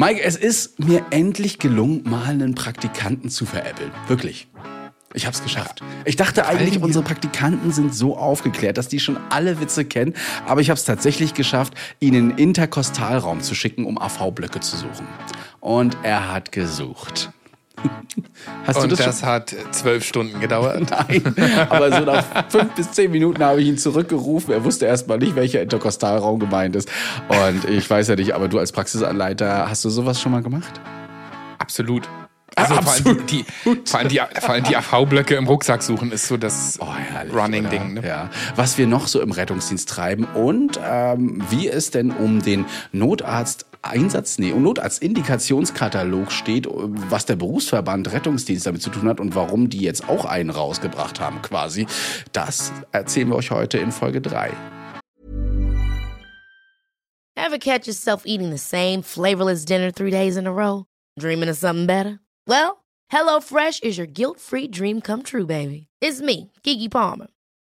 Mike, es ist mir endlich gelungen, mal einen Praktikanten zu veräppeln. Wirklich. Ich hab's geschafft. Ich dachte eigentlich, unsere Praktikanten sind so aufgeklärt, dass die schon alle Witze kennen. Aber ich habe es tatsächlich geschafft, ihnen in den Interkostalraum zu schicken, um AV-Blöcke zu suchen. Und er hat gesucht. Hast Und das, das hat zwölf Stunden gedauert? Nein, aber so nach fünf bis zehn Minuten habe ich ihn zurückgerufen. Er wusste erst mal nicht, welcher Interkostalraum gemeint ist. Und ich weiß ja nicht, aber du als Praxisanleiter, hast du sowas schon mal gemacht? Absolut. Also ja, vor, allem die, vor allem die, vor allem die AV-Blöcke im Rucksack suchen ist so das oh, Running-Ding. Ne? Ja. Was wir noch so im Rettungsdienst treiben und ähm, wie es denn um den Notarzt Einsatz, nee, Notarztindikationskatalog steht, was der Berufsverband Rettungsdienst damit zu tun hat und warum die jetzt auch einen rausgebracht haben quasi. Das erzählen wir euch heute in Folge 3. Ever catch yourself eating the same flavorless dinner three days in a row? Dreaming of something better? Well, HelloFresh is your guilt-free dream come true, baby. It's me, Kiki Palmer.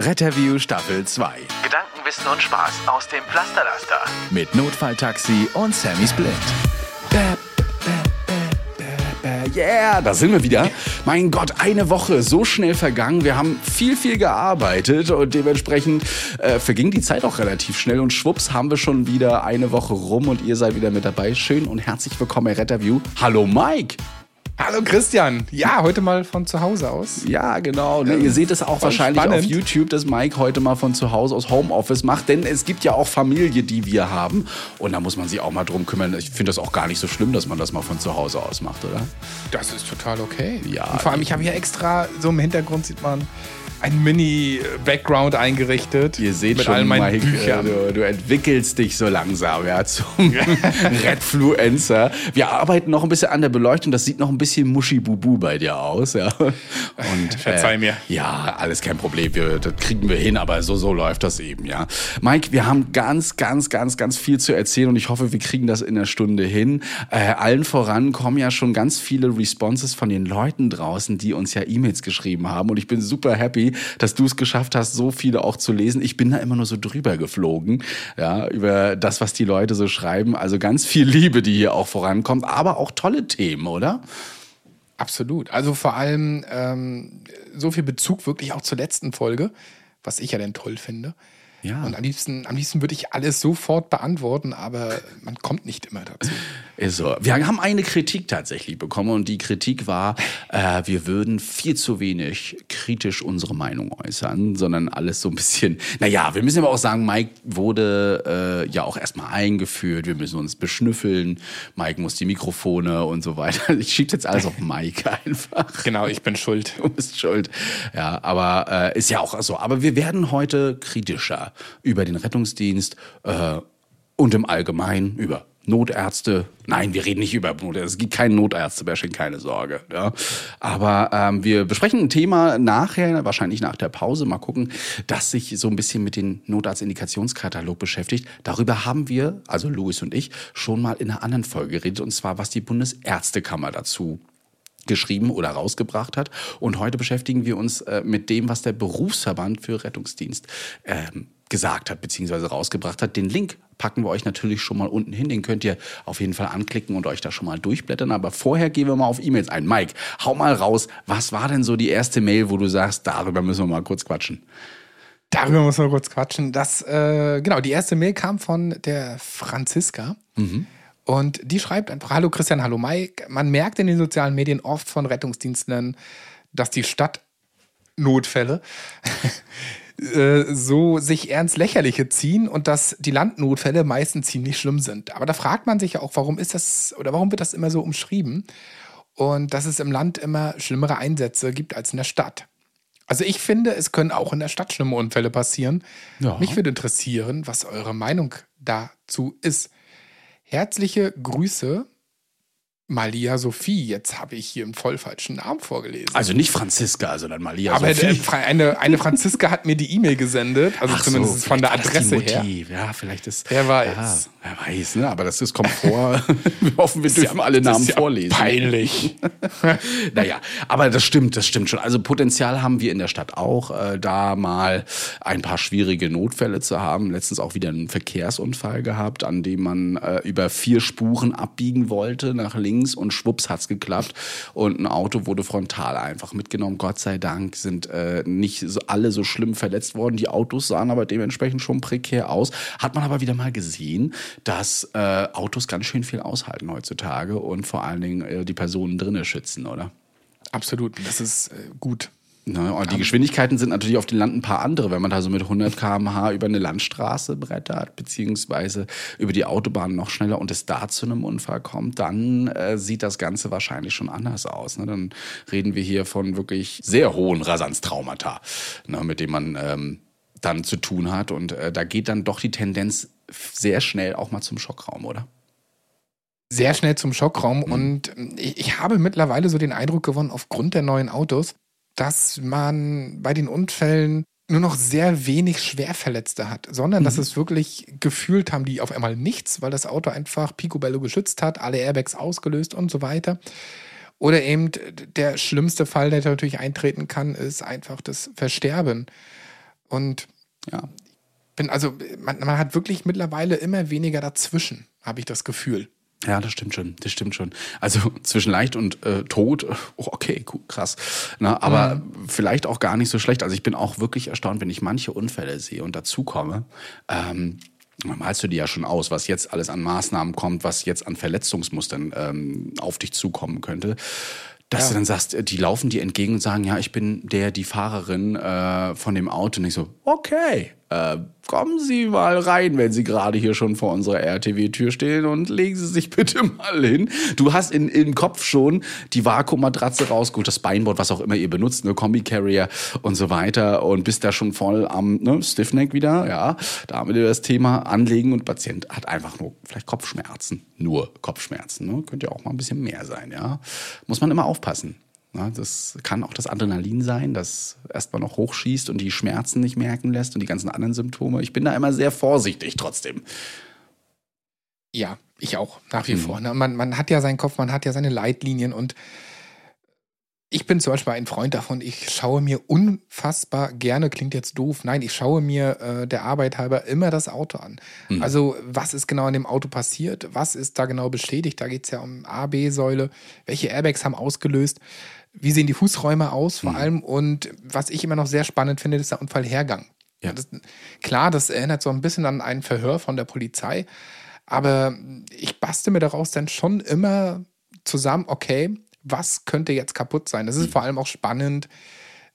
Retterview Staffel 2. Gedankenwissen und Spaß aus dem Pflasterlaster. Mit Notfalltaxi und Sammy Split. Yeah, da sind wir wieder. Mein Gott, eine Woche so schnell vergangen. Wir haben viel, viel gearbeitet und dementsprechend äh, verging die Zeit auch relativ schnell und schwupps haben wir schon wieder eine Woche rum und ihr seid wieder mit dabei. Schön und herzlich willkommen bei Retterview. Hallo Mike. Hallo Christian. Ja, heute mal von zu Hause aus. Ja, genau. Ne, ihr seht es auch wahrscheinlich spannend. auf YouTube, dass Mike heute mal von zu Hause aus Homeoffice macht. Denn es gibt ja auch Familie, die wir haben. Und da muss man sich auch mal drum kümmern. Ich finde das auch gar nicht so schlimm, dass man das mal von zu Hause aus macht, oder? Das ist total okay. Ja. Und vor allem, ich habe hier extra, so im Hintergrund sieht man ein Mini-Background eingerichtet. Ihr seht mit schon, all meinen Mike, Büchern. Du, du, entwickelst dich so langsam ja, zum Redfluencer. Wir arbeiten noch ein bisschen an der Beleuchtung. Das sieht noch ein bisschen muschi-bubu bei dir aus. Ja. Und, Verzeih äh, mir. Ja, alles kein Problem. Wir, das kriegen wir hin, aber so, so läuft das eben. ja. Mike, wir haben ganz, ganz, ganz, ganz viel zu erzählen und ich hoffe, wir kriegen das in der Stunde hin. Äh, allen voran kommen ja schon ganz viele Responses von den Leuten draußen, die uns ja E-Mails geschrieben haben und ich bin super happy, dass du es geschafft hast, so viele auch zu lesen. Ich bin da immer nur so drüber geflogen, ja, über das, was die Leute so schreiben. Also ganz viel Liebe, die hier auch vorankommt, aber auch tolle Themen, oder? Absolut. Also vor allem ähm, so viel Bezug wirklich auch zur letzten Folge, was ich ja denn toll finde. Ja. Und am liebsten, am liebsten würde ich alles sofort beantworten, aber man kommt nicht immer dazu. So. Wir haben eine Kritik tatsächlich bekommen und die Kritik war, äh, wir würden viel zu wenig kritisch unsere Meinung äußern, sondern alles so ein bisschen, naja, wir müssen aber auch sagen, Mike wurde äh, ja auch erstmal eingeführt, wir müssen uns beschnüffeln, Mike muss die Mikrofone und so weiter. Ich schiebe jetzt alles auf Mike einfach. Genau, ich bin schuld. Du bist schuld. Ja, aber äh, ist ja auch so. Aber wir werden heute kritischer über den Rettungsdienst äh, und im Allgemeinen über Notärzte. Nein, wir reden nicht über Notärzte. Es gibt keinen Notärzte-Bashing, keine Sorge. Ja. Aber ähm, wir besprechen ein Thema nachher, wahrscheinlich nach der Pause. Mal gucken, das sich so ein bisschen mit dem Notarztindikationskatalog beschäftigt. Darüber haben wir, also Louis und ich, schon mal in einer anderen Folge geredet. Und zwar, was die Bundesärztekammer dazu geschrieben oder rausgebracht hat. Und heute beschäftigen wir uns äh, mit dem, was der Berufsverband für Rettungsdienst ähm, gesagt hat, beziehungsweise rausgebracht hat. Den Link packen wir euch natürlich schon mal unten hin. Den könnt ihr auf jeden Fall anklicken und euch da schon mal durchblättern. Aber vorher gehen wir mal auf E-Mails ein. Mike, hau mal raus. Was war denn so die erste Mail, wo du sagst, darüber müssen wir mal kurz quatschen? Darüber müssen wir kurz quatschen. Das, äh, genau, die erste Mail kam von der Franziska. Mhm. Und die schreibt einfach: Hallo Christian, hallo Mike. Man merkt in den sozialen Medien oft von Rettungsdienstlern, dass die Stadtnotfälle äh, so sich ernst Lächerliche ziehen und dass die Landnotfälle meistens ziemlich schlimm sind. Aber da fragt man sich ja auch, warum ist das oder warum wird das immer so umschrieben? Und dass es im Land immer schlimmere Einsätze gibt als in der Stadt. Also ich finde, es können auch in der Stadt schlimme Unfälle passieren. Ja. Mich würde interessieren, was eure Meinung dazu ist. Herzliche Grüße Malia Sophie. Jetzt habe ich hier einen voll falschen Namen vorgelesen. Also nicht Franziska, sondern Malia Aber Sophie. Fra- eine, eine Franziska hat mir die E-Mail gesendet, also Ach zumindest so, von der Adresse her. Ja, vielleicht ist. Wer weiß. Ja, wer weiß, ne? Aber das ist, kommt vor. wir hoffen, wir dürfen alle Das Namen ja vorlesen. Peinlich. Naja, aber das stimmt, das stimmt schon. Also Potenzial haben wir in der Stadt auch, äh, da mal ein paar schwierige Notfälle zu haben. Letztens auch wieder einen Verkehrsunfall gehabt, an dem man äh, über vier Spuren abbiegen wollte nach links und schwupps hat's geklappt und ein Auto wurde frontal einfach mitgenommen. Gott sei Dank sind äh, nicht so, alle so schlimm verletzt worden. Die Autos sahen aber dementsprechend schon prekär aus. Hat man aber wieder mal gesehen, dass äh, Autos ganz schön viel aushalten heutzutage und vor allen Dingen äh, die Personen drinnen schützen, oder? Absolut, das ist äh, gut. Ne, und die Geschwindigkeiten sind natürlich auf den Land ein paar andere, wenn man da so mit 100 km/h über eine Landstraße brettert, beziehungsweise über die Autobahn noch schneller und es da zu einem Unfall kommt, dann äh, sieht das Ganze wahrscheinlich schon anders aus. Ne? Dann reden wir hier von wirklich sehr hohen Rasanztraumata, ne, mit denen man ähm, dann zu tun hat. Und äh, da geht dann doch die Tendenz sehr schnell auch mal zum Schockraum, oder? Sehr schnell zum Schockraum und ähm, ich, ich habe mittlerweile so den Eindruck gewonnen, aufgrund der neuen Autos, dass man bei den Unfällen nur noch sehr wenig Schwerverletzte hat, sondern dass es wirklich gefühlt haben, die auf einmal nichts, weil das Auto einfach picobello geschützt hat, alle Airbags ausgelöst und so weiter. Oder eben der schlimmste Fall, der natürlich eintreten kann, ist einfach das Versterben. Und Ja. bin also, man, man hat wirklich mittlerweile immer weniger dazwischen, habe ich das Gefühl. Ja, das stimmt schon, das stimmt schon. Also zwischen leicht und äh, tot, oh, okay, cool, krass. Na, aber vielleicht auch gar nicht so schlecht. Also ich bin auch wirklich erstaunt, wenn ich manche Unfälle sehe und dazukomme. Ähm, malst du dir ja schon aus, was jetzt alles an Maßnahmen kommt, was jetzt an Verletzungsmustern ähm, auf dich zukommen könnte. Dass Ja. du dann sagst, äh, die laufen dir entgegen und sagen, ja, ich bin der, die Fahrerin äh, von dem Auto. Und ich so, okay, äh, kommen Sie mal rein, wenn Sie gerade hier schon vor unserer RTW-Tür stehen und legen Sie sich bitte mal hin. Du hast in, im Kopf schon die Vakuummatratze rausgeholt, das Beinboard, was auch immer ihr benutzt, ne, Kombi-Carrier und so weiter und bist da schon voll am ne, Stiffneck wieder, ja. Da haben wir das Thema Anlegen und Patient hat einfach nur vielleicht Kopfschmerzen, nur Kopfschmerzen, ne? Könnte ja auch mal ein bisschen mehr sein, ja. Muss man immer aufpassen. Das kann auch das Adrenalin sein, das erstmal noch hochschießt und die Schmerzen nicht merken lässt und die ganzen anderen Symptome. Ich bin da immer sehr vorsichtig trotzdem. Ja, ich auch, nach wie vor. Ne? Man, man hat ja seinen Kopf, man hat ja seine Leitlinien und ich bin zum Beispiel ein Freund davon, ich schaue mir unfassbar gerne, klingt jetzt doof, nein, ich schaue mir äh, der Arbeit halber immer das Auto an. Also, was ist genau in dem Auto passiert? Was ist da genau beschädigt? Da geht es ja um A, B-Säule. Welche Airbags haben ausgelöst? Wie sehen die Fußräume aus vor allem? Und was ich immer noch sehr spannend finde, ist der Unfallhergang. Ja. Das, klar, das erinnert so ein bisschen an ein Verhör von der Polizei. Aber ich baste mir daraus dann schon immer zusammen, okay, was könnte jetzt kaputt sein? Das ist vor allem auch spannend.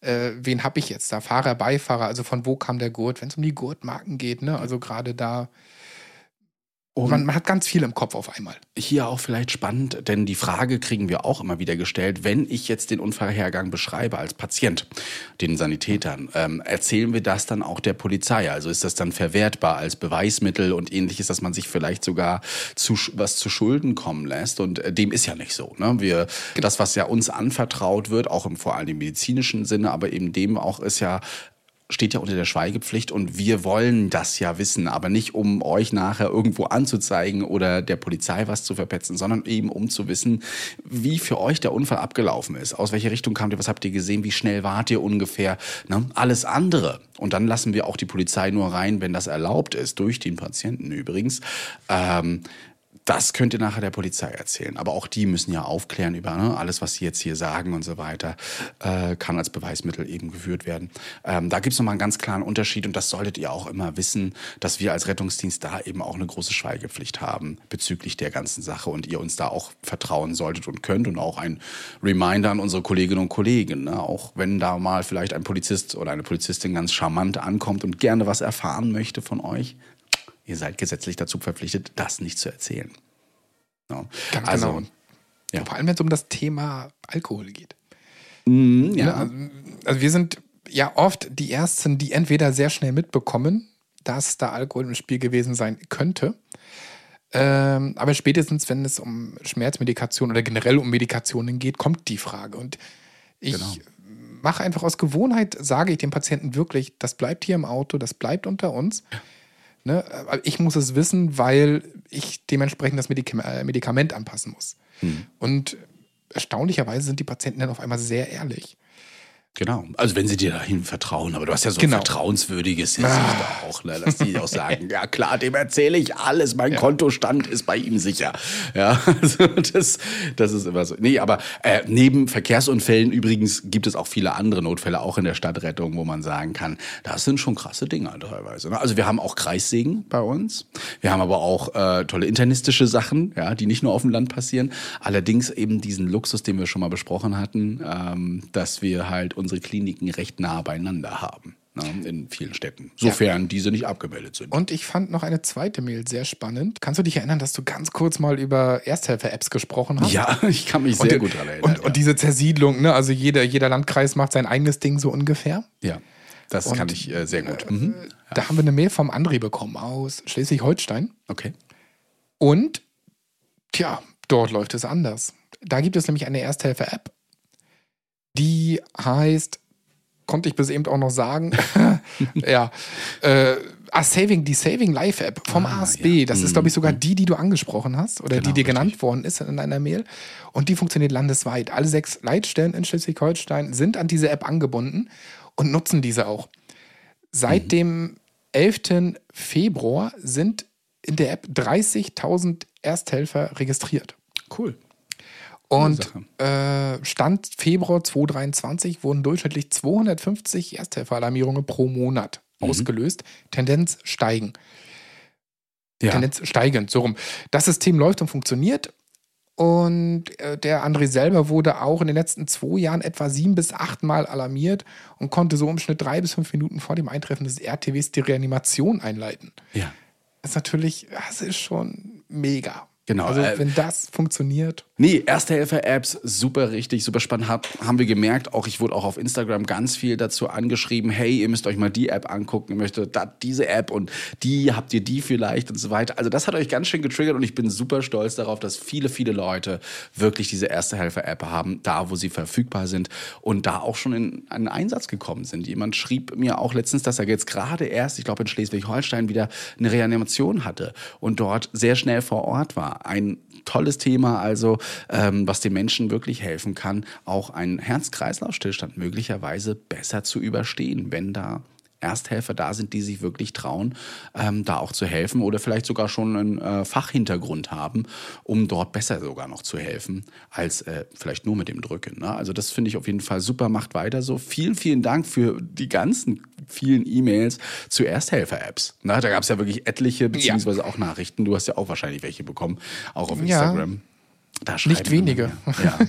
Äh, wen habe ich jetzt da? Fahrer, Beifahrer, also von wo kam der Gurt? Wenn es um die Gurtmarken geht, ne? Also gerade da. Und Man, man hat ganz viel im Kopf auf einmal. hier auch vielleicht spannend, denn die Frage kriegen wir auch immer wieder gestellt, wenn ich jetzt den Unfallhergang beschreibe als Patient, den Sanitätern, ähm, erzählen wir das dann auch der Polizei? Also ist das dann verwertbar als Beweismittel und ähnliches, dass man sich vielleicht sogar zu, was zu Schulden kommen lässt? Und äh, dem ist ja nicht so. Ne? Wir, das, was ja uns anvertraut wird, auch im vor allem im medizinischen Sinne, aber eben dem auch ist ja steht ja unter der Schweigepflicht und wir wollen das ja wissen, aber nicht um euch nachher irgendwo anzuzeigen oder der Polizei was zu verpetzen, sondern eben um zu wissen, wie für euch der Unfall abgelaufen ist, aus welcher Richtung kamt ihr, was habt ihr gesehen, wie schnell wart ihr ungefähr, ne? alles andere. Und dann lassen wir auch die Polizei nur rein, wenn das erlaubt ist, durch den Patienten übrigens. Ähm, das könnt ihr nachher der Polizei erzählen. Aber auch die müssen ja aufklären über ne, alles, was sie jetzt hier sagen und so weiter, äh, kann als Beweismittel eben geführt werden. Ähm, da gibt es nochmal einen ganz klaren Unterschied und das solltet ihr auch immer wissen, dass wir als Rettungsdienst da eben auch eine große Schweigepflicht haben bezüglich der ganzen Sache und ihr uns da auch vertrauen solltet und könnt und auch ein Reminder an unsere Kolleginnen und Kollegen. Ne? Auch wenn da mal vielleicht ein Polizist oder eine Polizistin ganz charmant ankommt und gerne was erfahren möchte von euch, Ihr seid gesetzlich dazu verpflichtet, das nicht zu erzählen. Ja. Ganz also, genau. ja. Vor allem, wenn es um das Thema Alkohol geht. mm, ja. Also, also wir sind ja oft die Ersten, die entweder sehr schnell mitbekommen, dass da Alkohol im Spiel gewesen sein könnte. Ähm, aber spätestens, wenn es um Schmerzmedikation oder generell um Medikationen geht, kommt die Frage. Und ich Genau. mache einfach aus Gewohnheit, sage ich dem Patienten wirklich, das bleibt hier im Auto, das bleibt unter uns. Ne? Ich muss es wissen, weil ich dementsprechend das Medikam äh, Medikament anpassen muss. Hm. Und erstaunlicherweise sind die Patienten dann auf einmal sehr ehrlich. Genau. Also wenn sie dir dahin vertrauen, aber du hast ja so Genau. ein vertrauenswürdiges Gesicht auch, ne? dass die auch sagen, ja klar, dem erzähle ich alles, mein Kontostand ist bei ihm sicher. Ja, also das, das ist immer so. Nee, aber äh, neben Verkehrsunfällen übrigens gibt es auch viele andere Notfälle, auch in der Stadtrettung, wo man sagen kann, das sind schon krasse Dinger teilweise. Ne? Also wir haben auch Kreissägen bei uns. Wir haben aber auch äh, tolle internistische Sachen, ja, die nicht nur auf dem Land passieren. Allerdings eben diesen Luxus, den wir schon mal besprochen hatten, ähm, dass wir halt unsere Kliniken recht nah beieinander haben. Ne, in vielen Städten. Sofern diese nicht abgemeldet sind. Und ich fand noch eine zweite Mail sehr spannend. Kannst du dich erinnern, dass du ganz kurz mal über Ersthelfer-Apps gesprochen hast? ja, ich kann mich sehr und, gut daran erinnern. Und, und diese Zersiedlung, ne? also jeder, jeder Landkreis macht sein eigenes Ding so ungefähr. ja, das Und, kann ich äh, sehr gut. Mhm. Da haben wir eine Mail vom André bekommen aus Schleswig-Holstein. Okay. Und, tja, dort läuft es anders. Da gibt es nämlich eine Ersthelfer-App, die heißt, konnte ich bis eben auch noch sagen, ja, äh, ah, Saving, die Saving Life App vom Ah, ASB. ja. Das ist, glaube ich, sogar die, die du angesprochen hast oder Genau, die dir genannt richtig. worden ist in einer Mail. Und die funktioniert landesweit. Alle sechs Leitstellen in Schleswig-Holstein sind an diese App angebunden und nutzen diese auch. Seit Mhm. dem 11. Februar sind in der App 30.000 Ersthelfer registriert. Cool. Und äh, Stand Februar 2023 wurden durchschnittlich 250 Ersthelferalarmierungen pro Monat Mhm. ausgelöst. Tendenz steigen. Ja. Tendenz steigend, so rum. Das System läuft und funktioniert. Und äh, der André selber wurde auch in den letzten zwei Jahren etwa sieben bis acht Mal alarmiert und konnte so im Schnitt drei bis fünf Minuten vor dem Eintreffen des RTWs die Reanimation einleiten. ja. Das ist natürlich, das ist schon mega. Genau, Also, äh, wenn das funktioniert. Nee, Erste-Hilfe-Apps, super richtig, super spannend. Hab, haben wir gemerkt, auch ich wurde auch auf Instagram ganz viel dazu angeschrieben, hey, ihr müsst euch mal die App angucken, ihr möchtet da, diese App und die, habt ihr die vielleicht und so weiter. Also das hat euch ganz schön getriggert und ich bin super stolz darauf, dass viele, viele Leute wirklich diese Erste-Hilfe-App haben, da wo sie verfügbar sind und da auch schon in einen Einsatz gekommen sind. Jemand schrieb mir auch letztens, dass er jetzt gerade erst, ich glaube in Schleswig-Holstein, wieder eine Reanimation hatte und dort sehr schnell vor Ort war. Ein tolles Thema, also ähm, was den Menschen wirklich helfen kann, auch einen Herz-Kreislauf-Stillstand möglicherweise besser zu überstehen, wenn da Ersthelfer da sind, die sich wirklich trauen, ähm, da auch zu helfen oder vielleicht sogar schon einen äh, Fachhintergrund haben, um dort besser sogar noch zu helfen, als äh, vielleicht nur mit dem Drücken. Ne? Also das finde ich auf jeden Fall super, macht weiter so. Vielen, vielen Dank für die ganzen vielen E-Mails zu Ersthelfer-Apps. Ne? Da gab es ja wirklich etliche, beziehungsweise auch Nachrichten. Du hast ja auch wahrscheinlich welche bekommen, auch auf Ja. Da Nicht wenige. Ja.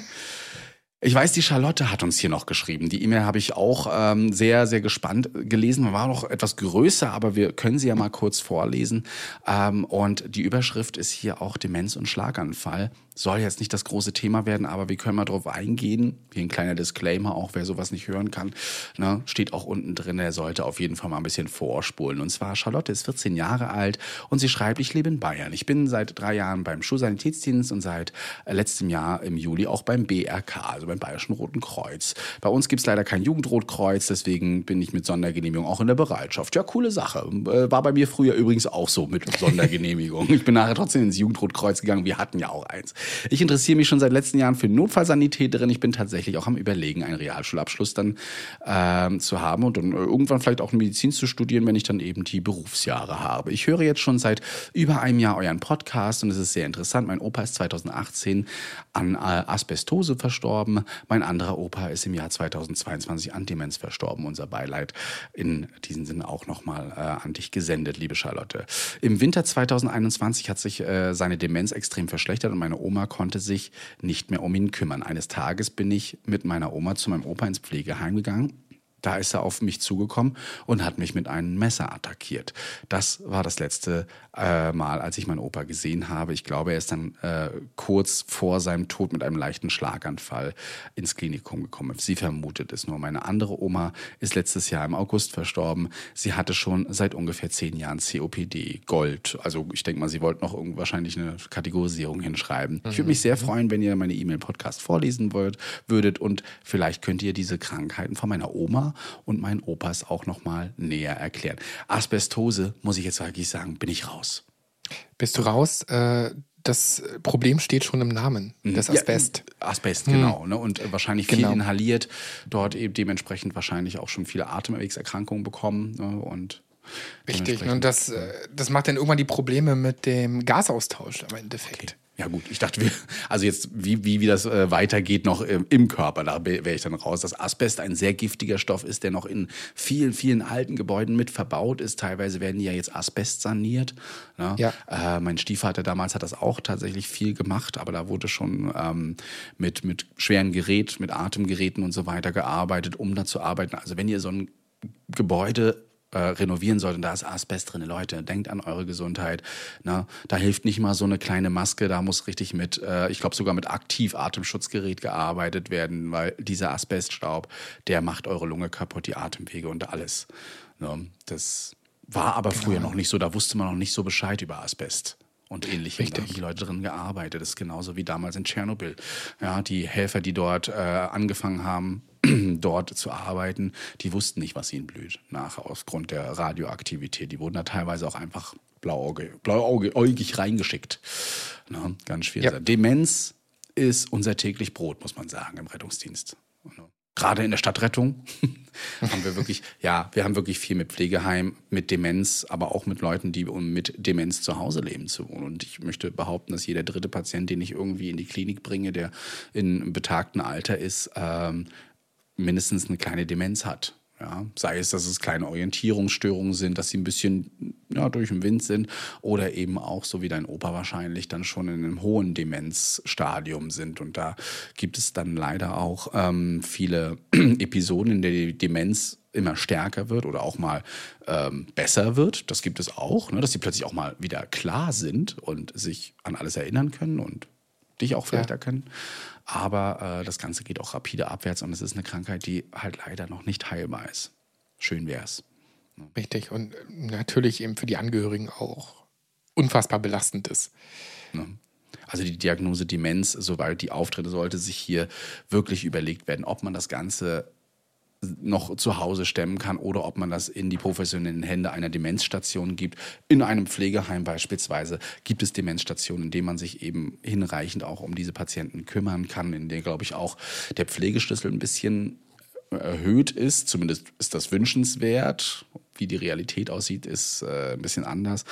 Ich weiß, die Charlotte hat uns hier noch geschrieben. Die E-Mail habe ich auch ähm, sehr, sehr gespannt gelesen. War noch etwas größer, aber wir können sie ja mal kurz vorlesen. Ähm, und die Überschrift ist hier auch Demenz und Schlaganfall. Soll jetzt nicht das große Thema werden, aber wir können mal drauf eingehen. Hier ein kleiner Disclaimer, auch wer sowas nicht hören kann, ne, steht auch unten drin. Er sollte auf jeden Fall mal ein bisschen vorspulen. Und zwar, Charlotte ist 14 Jahre alt und sie schreibt, ich lebe in Bayern. Ich bin seit drei Jahren beim Schulsanitätsdienst und seit äh, letztem Jahr im Juli auch beim BRK, also beim Bayerischen Roten Kreuz. Bei uns gibt's leider kein Jugendrotkreuz, deswegen bin ich mit Sondergenehmigung auch in der Bereitschaft. Ja, coole Sache. Äh, War bei mir früher übrigens auch so mit Sondergenehmigung. Ich bin nachher trotzdem ins Jugendrotkreuz gegangen. Wir hatten ja auch eins. Ich interessiere mich schon seit letzten Jahren für Notfallsanitäterin. Ich bin tatsächlich auch am Überlegen, einen Realschulabschluss dann ähm, zu haben und dann irgendwann vielleicht auch Medizin zu studieren, wenn ich dann eben die Berufsjahre habe. Ich höre jetzt schon seit über einem Jahr euren Podcast und es ist sehr interessant. Mein Opa ist 2018 an äh, Asbestose verstorben. Mein anderer Opa ist im Jahr 2022 an Demenz verstorben. Unser Beileid in diesem Sinne auch nochmal äh, an dich gesendet, liebe Charlotte. Im Winter 2021 hat sich äh, seine Demenz extrem verschlechtert und meine Oma konnte sich nicht mehr um ihn kümmern. Eines Tages bin ich mit meiner Oma zu meinem Opa ins Pflegeheim gegangen. Da ist er auf mich zugekommen und hat mich mit einem Messer attackiert. Das war das letzte äh, Mal, als ich meinen Opa gesehen habe. Ich glaube, er ist dann äh, kurz vor seinem Tod mit einem leichten Schlaganfall ins Klinikum gekommen. Sie vermutet es nur. Meine andere Oma ist letztes Jahr im August verstorben. Sie hatte schon seit ungefähr zehn Jahren COPD, Gold. Also ich denke mal, sie wollte noch wahrscheinlich eine Kategorisierung hinschreiben. Ich würde mich sehr freuen, wenn ihr meine E-Mail-Podcast vorlesen wollt, würdet und vielleicht könnt ihr diese Krankheiten von meiner Oma und meinen Opas auch noch mal näher erklären. Asbestose, muss ich jetzt wirklich sagen, bin ich raus. Bist du raus? Äh, das Problem steht schon im Namen, das Asbest. Ja, Asbest, genau. Ne? Und wahrscheinlich viel Genau. inhaliert, dort eben dementsprechend wahrscheinlich auch schon viele Atemwegserkrankungen bekommen. Ne? Und Richtig. Und das, äh, das macht dann irgendwann die Probleme mit dem Gasaustausch im Endeffekt. Ja gut, ich dachte, wir, also jetzt, wie, wie, wie das äh, weitergeht noch ähm, im Körper, da wäre ich dann raus. Dass Asbest ein sehr giftiger Stoff ist, der noch in vielen, vielen alten Gebäuden mit verbaut ist. Teilweise werden die ja jetzt Asbest saniert. Ne? Ja. Äh, mein Stiefvater damals hat das auch tatsächlich viel gemacht, aber da wurde schon ähm, mit, mit schweren Gerät, mit Atemgeräten und so weiter gearbeitet, um da zu arbeiten. Also wenn ihr so ein Gebäude äh, renovieren sollt und da ist Asbest drin, Leute, denkt an eure Gesundheit. Ne? Da hilft nicht mal so eine kleine Maske, da muss richtig mit, äh, ich glaube sogar mit Aktiv-Atemschutzgerät gearbeitet werden, weil dieser Asbeststaub, der macht eure Lunge kaputt, die Atemwege und alles. Ne? Das war aber früher noch nicht so, da wusste man noch nicht so Bescheid über Asbest. Und ähnlichem. Da haben die Leute drin gearbeitet. Das ist genauso wie damals in Tschernobyl. Ja, die Helfer, die dort äh, angefangen haben, dort zu arbeiten, die wussten nicht, was ihnen blüht, nach aufgrund der Radioaktivität. Die wurden da teilweise auch einfach blauäugig reingeschickt. Ne? Ganz schwierig. Ja. Demenz ist unser täglich Brot, muss man sagen, im Rettungsdienst. Gerade in der Stadtrettung haben wir wirklich, ja, wir haben wirklich viel mit Pflegeheim, mit Demenz, aber auch mit Leuten, die um mit Demenz zu Hause leben zu wohnen. Und ich möchte behaupten, dass jeder dritte Patient, den ich irgendwie in die Klinik bringe, der in einem betagten Alter ist, ähm, mindestens eine kleine Demenz hat. Ja, sei es, dass es kleine Orientierungsstörungen sind, dass sie ein bisschen ja, durch den Wind sind oder eben auch, so wie dein Opa wahrscheinlich, dann schon in einem hohen Demenzstadium sind. Und da gibt es dann leider auch ähm, viele Episoden, in denen die Demenz immer stärker wird oder auch mal ähm, besser wird. Das gibt es auch, ne? dass sie plötzlich auch mal wieder klar sind und sich an alles erinnern können und dich auch vielleicht Ja. erkennen. Aber äh, das Ganze geht auch rapide abwärts und es ist eine Krankheit, die halt leider noch nicht heilbar ist. Schön wär's. Richtig. Und äh, natürlich eben für die Angehörigen auch unfassbar belastend ist. Ne? Also die Diagnose Demenz, sobald die auftritt, sollte sich hier wirklich überlegt werden, ob man das Ganze noch zu Hause stemmen kann oder ob man das in die professionellen Hände einer Demenzstation gibt. In einem Pflegeheim beispielsweise gibt es Demenzstationen, in denen man sich eben hinreichend auch um diese Patienten kümmern kann, in denen, glaube ich, auch der Pflegeschlüssel ein bisschen erhöht ist. Zumindest ist das wünschenswert. Wie die Realität aussieht, ist äh, ein bisschen anders.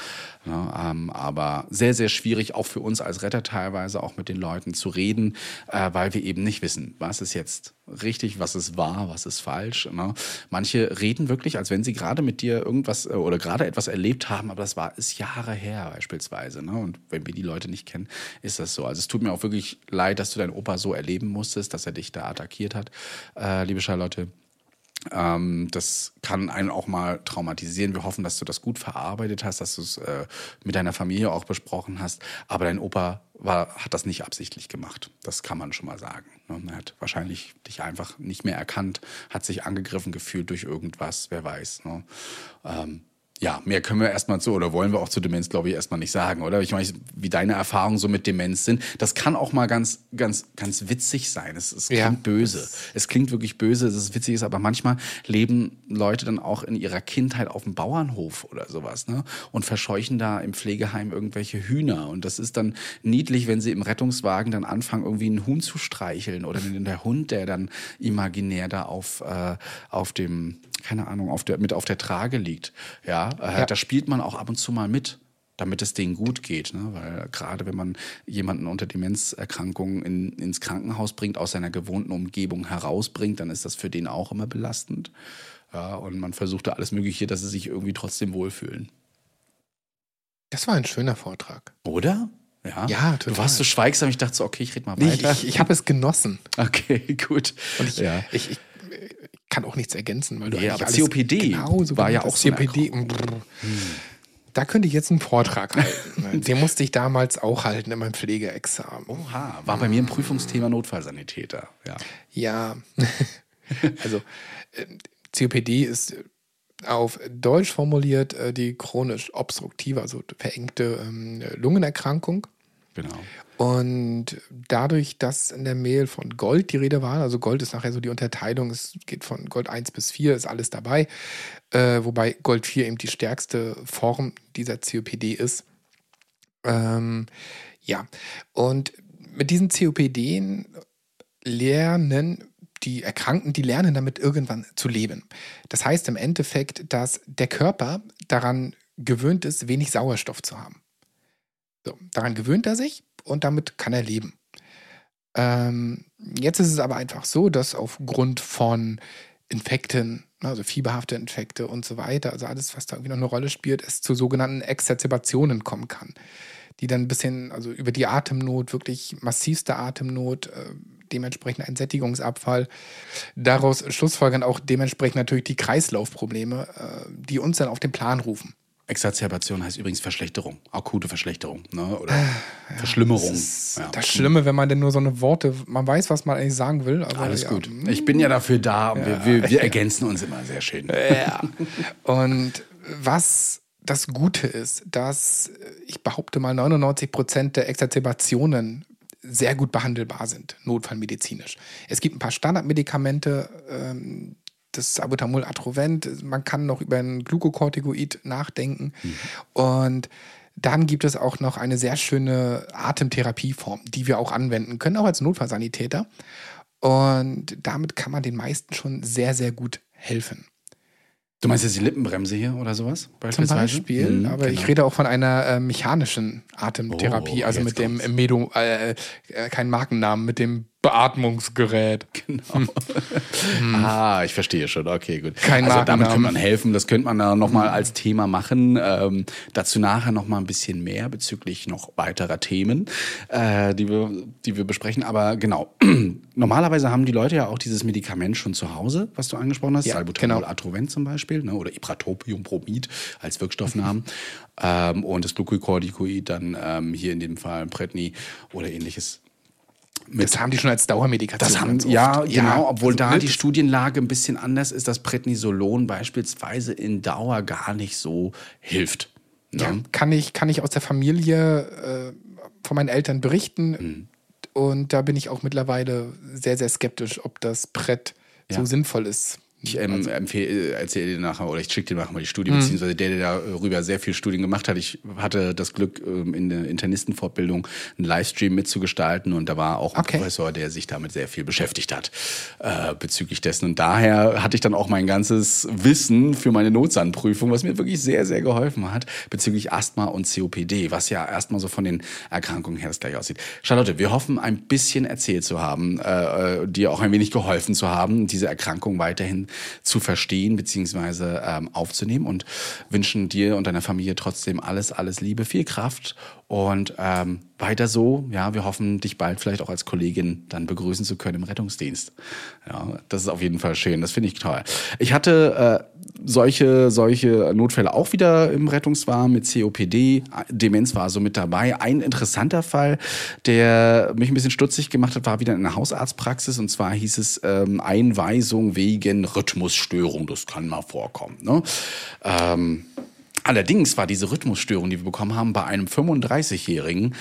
Ne? Ähm, aber sehr, sehr schwierig, auch für uns als Retter teilweise, auch mit den Leuten zu reden, äh, weil wir eben nicht wissen, was ist jetzt richtig, was ist wahr, was ist falsch. Ne? Manche reden wirklich, als wenn sie gerade mit dir irgendwas äh, oder gerade etwas erlebt haben, aber das war ist Jahre her beispielsweise. Ne? Und wenn wir die Leute nicht kennen, ist das so. Also es tut mir auch wirklich leid, dass du deinen Opa so erleben musstest, dass er dich da attackiert hat, äh, liebe Charlotte. Ähm, das kann einen auch mal traumatisieren. Wir hoffen, dass du das gut verarbeitet hast, dass du es äh, mit deiner Familie auch besprochen hast. Aber dein Opa war, hat das nicht absichtlich gemacht. Das kann man schon mal sagen. ne? Er hat wahrscheinlich dich einfach nicht mehr erkannt, hat sich angegriffen gefühlt durch irgendwas, wer weiß. Ne? Ähm, ja, mehr können wir erstmal zu, oder wollen wir auch zu Demenz, glaube ich, erstmal nicht sagen, oder? Ich meine, wie deine Erfahrungen so mit Demenz sind, das kann auch mal ganz, ganz, ganz witzig sein. Es, es klingt Ja, böse. Es klingt wirklich böse, dass es witzig ist, aber manchmal leben Leute dann auch in ihrer Kindheit auf dem Bauernhof oder sowas, ne? Und verscheuchen da im Pflegeheim irgendwelche Hühner. Und das ist dann niedlich, wenn sie im Rettungswagen dann anfangen, irgendwie einen Huhn zu streicheln oder der Hund, der dann imaginär da auf, äh, auf dem, keine Ahnung, auf der, mit auf der Trage liegt. Ja, äh, Ja. da spielt man auch ab und zu mal mit damit es denen gut geht. Ne? Weil gerade wenn man jemanden unter Demenzerkrankungen in, ins Krankenhaus bringt, aus seiner gewohnten Umgebung herausbringt, dann ist das für den auch immer belastend. Ja, und man versucht da alles Mögliche, dass sie sich irgendwie trotzdem wohlfühlen. Das war ein schöner Vortrag. Oder? Ja, Ja, Du total. warst so schweigsam, ich dachte so, okay, ich rede mal Nee, weiter. ich ich habe es genossen. okay, gut. Und ich, ja. ich, ich kann auch nichts ergänzen, weil du Ja, aber COPD genauso war ja auch so COPD. brr. Da könnte ich jetzt einen Vortrag halten. Den musste ich damals auch halten in meinem Pflegeexamen. Oha, war bei mir ein Prüfungsthema Notfallsanitäter. Ja. Ja, also äh, COPD ist auf Deutsch formuliert äh, die chronisch obstruktive, also verengte ähm, Lungenerkrankung. Genau. Und dadurch, dass in der Mail von Gold die Rede war, also Gold ist nachher so die Unterteilung, es geht von Gold 1 bis 4, ist alles dabei, äh, wobei Gold 4 eben die stärkste Form dieser COPD ist. Ähm, ja, und mit diesen COPD lernen die Erkrankten, die lernen damit irgendwann zu leben. Das heißt im Endeffekt, dass der Körper daran gewöhnt ist, wenig Sauerstoff zu haben. So, daran gewöhnt er sich und damit kann er leben. Ähm, jetzt ist es aber einfach so, dass aufgrund von Infekten, also fieberhafte Infekte und so weiter, also alles, was da irgendwie noch eine Rolle spielt, es zu sogenannten Exazerbationen kommen kann, die dann ein bisschen, also über die Atemnot, wirklich massivste Atemnot, äh, dementsprechend ein Sättigungsabfall, daraus schlussfolgern auch dementsprechend natürlich die Kreislaufprobleme, äh, die uns dann auf den Plan rufen. Exazerbation heißt übrigens Verschlechterung, akute Verschlechterung ne? oder Verschlimmerung. Das ist ja. das Schlimme, wenn man denn nur so eine Worte, man weiß, was man eigentlich sagen will. Alles ja, gut. Ich bin ja dafür da und wir, wir, wir ergänzen uns immer sehr schön. Ja. Und was das Gute ist, dass ich behaupte mal 99 Prozent der Exazerbationen sehr gut behandelbar sind, notfallmedizinisch. Es gibt ein paar Standardmedikamente, ähm, das Salbutamol Atrovent, man kann noch über ein Glucocorticoid nachdenken. Und dann gibt es auch noch eine sehr schöne Atemtherapieform, die wir auch anwenden können, auch als Notfallsanitäter. Und damit kann man den meisten schon sehr, sehr gut helfen. Du meinst jetzt die Lippenbremse hier oder sowas? Zum Beispielsweise? Beispiel, Mhm, aber ich genau. rede auch von einer äh, mechanischen Atemtherapie, Oh, also mit dem kommt's. Medo, äh, äh, kein Markennamen, mit dem Beatmungsgerät. Genau. ah, ich verstehe schon. Okay, gut. Kein also damit könnte man helfen. Das könnte man da nochmal als Thema machen. Ähm, dazu nachher nochmal ein bisschen mehr bezüglich noch weiterer Themen, äh, die, wir, die wir besprechen. Aber genau, normalerweise haben die Leute ja auch dieses Medikament schon zu Hause, was du angesprochen hast. Ja, Salbutamol genau. Atrovent zum Beispiel ne? oder Ipratopiumbromid als Wirkstoffnamen. ähm, und das Glucocorticoid dann ähm, hier in dem Fall Predni oder ähnliches. Das haben die schon als Dauermedikation. Das haben, ganz oft. ja, genau, obwohl also, da die Studienlage ein bisschen anders ist, dass Prednisolon beispielsweise in Dauer gar nicht so hilft. Ne? Ja, kann ich, kann ich aus der Familie äh, von meinen Eltern berichten. Mhm. Und da bin ich auch mittlerweile sehr, sehr skeptisch, ob das Brett so Ja. sinnvoll ist. Ich ähm, empfehle, erzähle dir nachher oder ich schicke dir nachher mal die Mhm. Studie, beziehungsweise der, der darüber sehr viel Studien gemacht hat. Ich hatte das Glück, ähm, in der Internistenfortbildung einen Livestream mitzugestalten und da war auch ein Okay. Professor, der sich damit sehr viel beschäftigt hat äh, bezüglich dessen. Und daher hatte ich dann auch mein ganzes Wissen für meine Notsanprüfung, was mir wirklich sehr, sehr geholfen hat, bezüglich Asthma und COPD, was ja erstmal so von den Erkrankungen her das gleich aussieht. Charlotte, wir hoffen, ein bisschen erzählt zu haben, äh, äh, dir auch ein wenig geholfen zu haben, diese Erkrankung weiterhin zu verstehen beziehungsweise ähm, aufzunehmen und wünschen dir und deiner Familie trotzdem alles, alles Liebe, viel Kraft und ähm, weiter so. Ja, wir hoffen, dich bald vielleicht auch als Kollegin dann begrüßen zu können im Rettungsdienst. Ja, das ist auf jeden Fall schön. Das finde ich toll. Ich hatte äh, solche, solche Notfälle auch wieder im Rettungswagen mit COPD. Demenz war so mit dabei. Ein interessanter Fall, der mich ein bisschen stutzig gemacht hat, war wieder in einer Hausarztpraxis. Und zwar hieß es ähm, Einweisung wegen Rhythmusstörung. Das kann mal vorkommen. Ne? Ähm, Allerdings war diese Rhythmusstörung, die wir bekommen haben, bei einem 35-jährigen,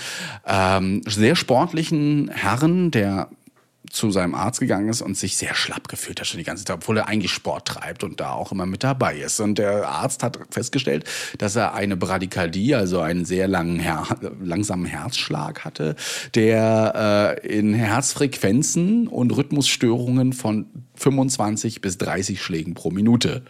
ähm, sehr sportlichen Herrn, der zu seinem Arzt gegangen ist und sich sehr schlapp gefühlt hat schon die ganze Zeit, obwohl er eigentlich Sport treibt und da auch immer mit dabei ist. Und der Arzt hat festgestellt, dass er eine Bradykardie, also einen sehr langen, Her langsamen Herzschlag hatte, der äh, in Herzfrequenzen und Rhythmusstörungen von 25 bis 30 Schlägen pro Minute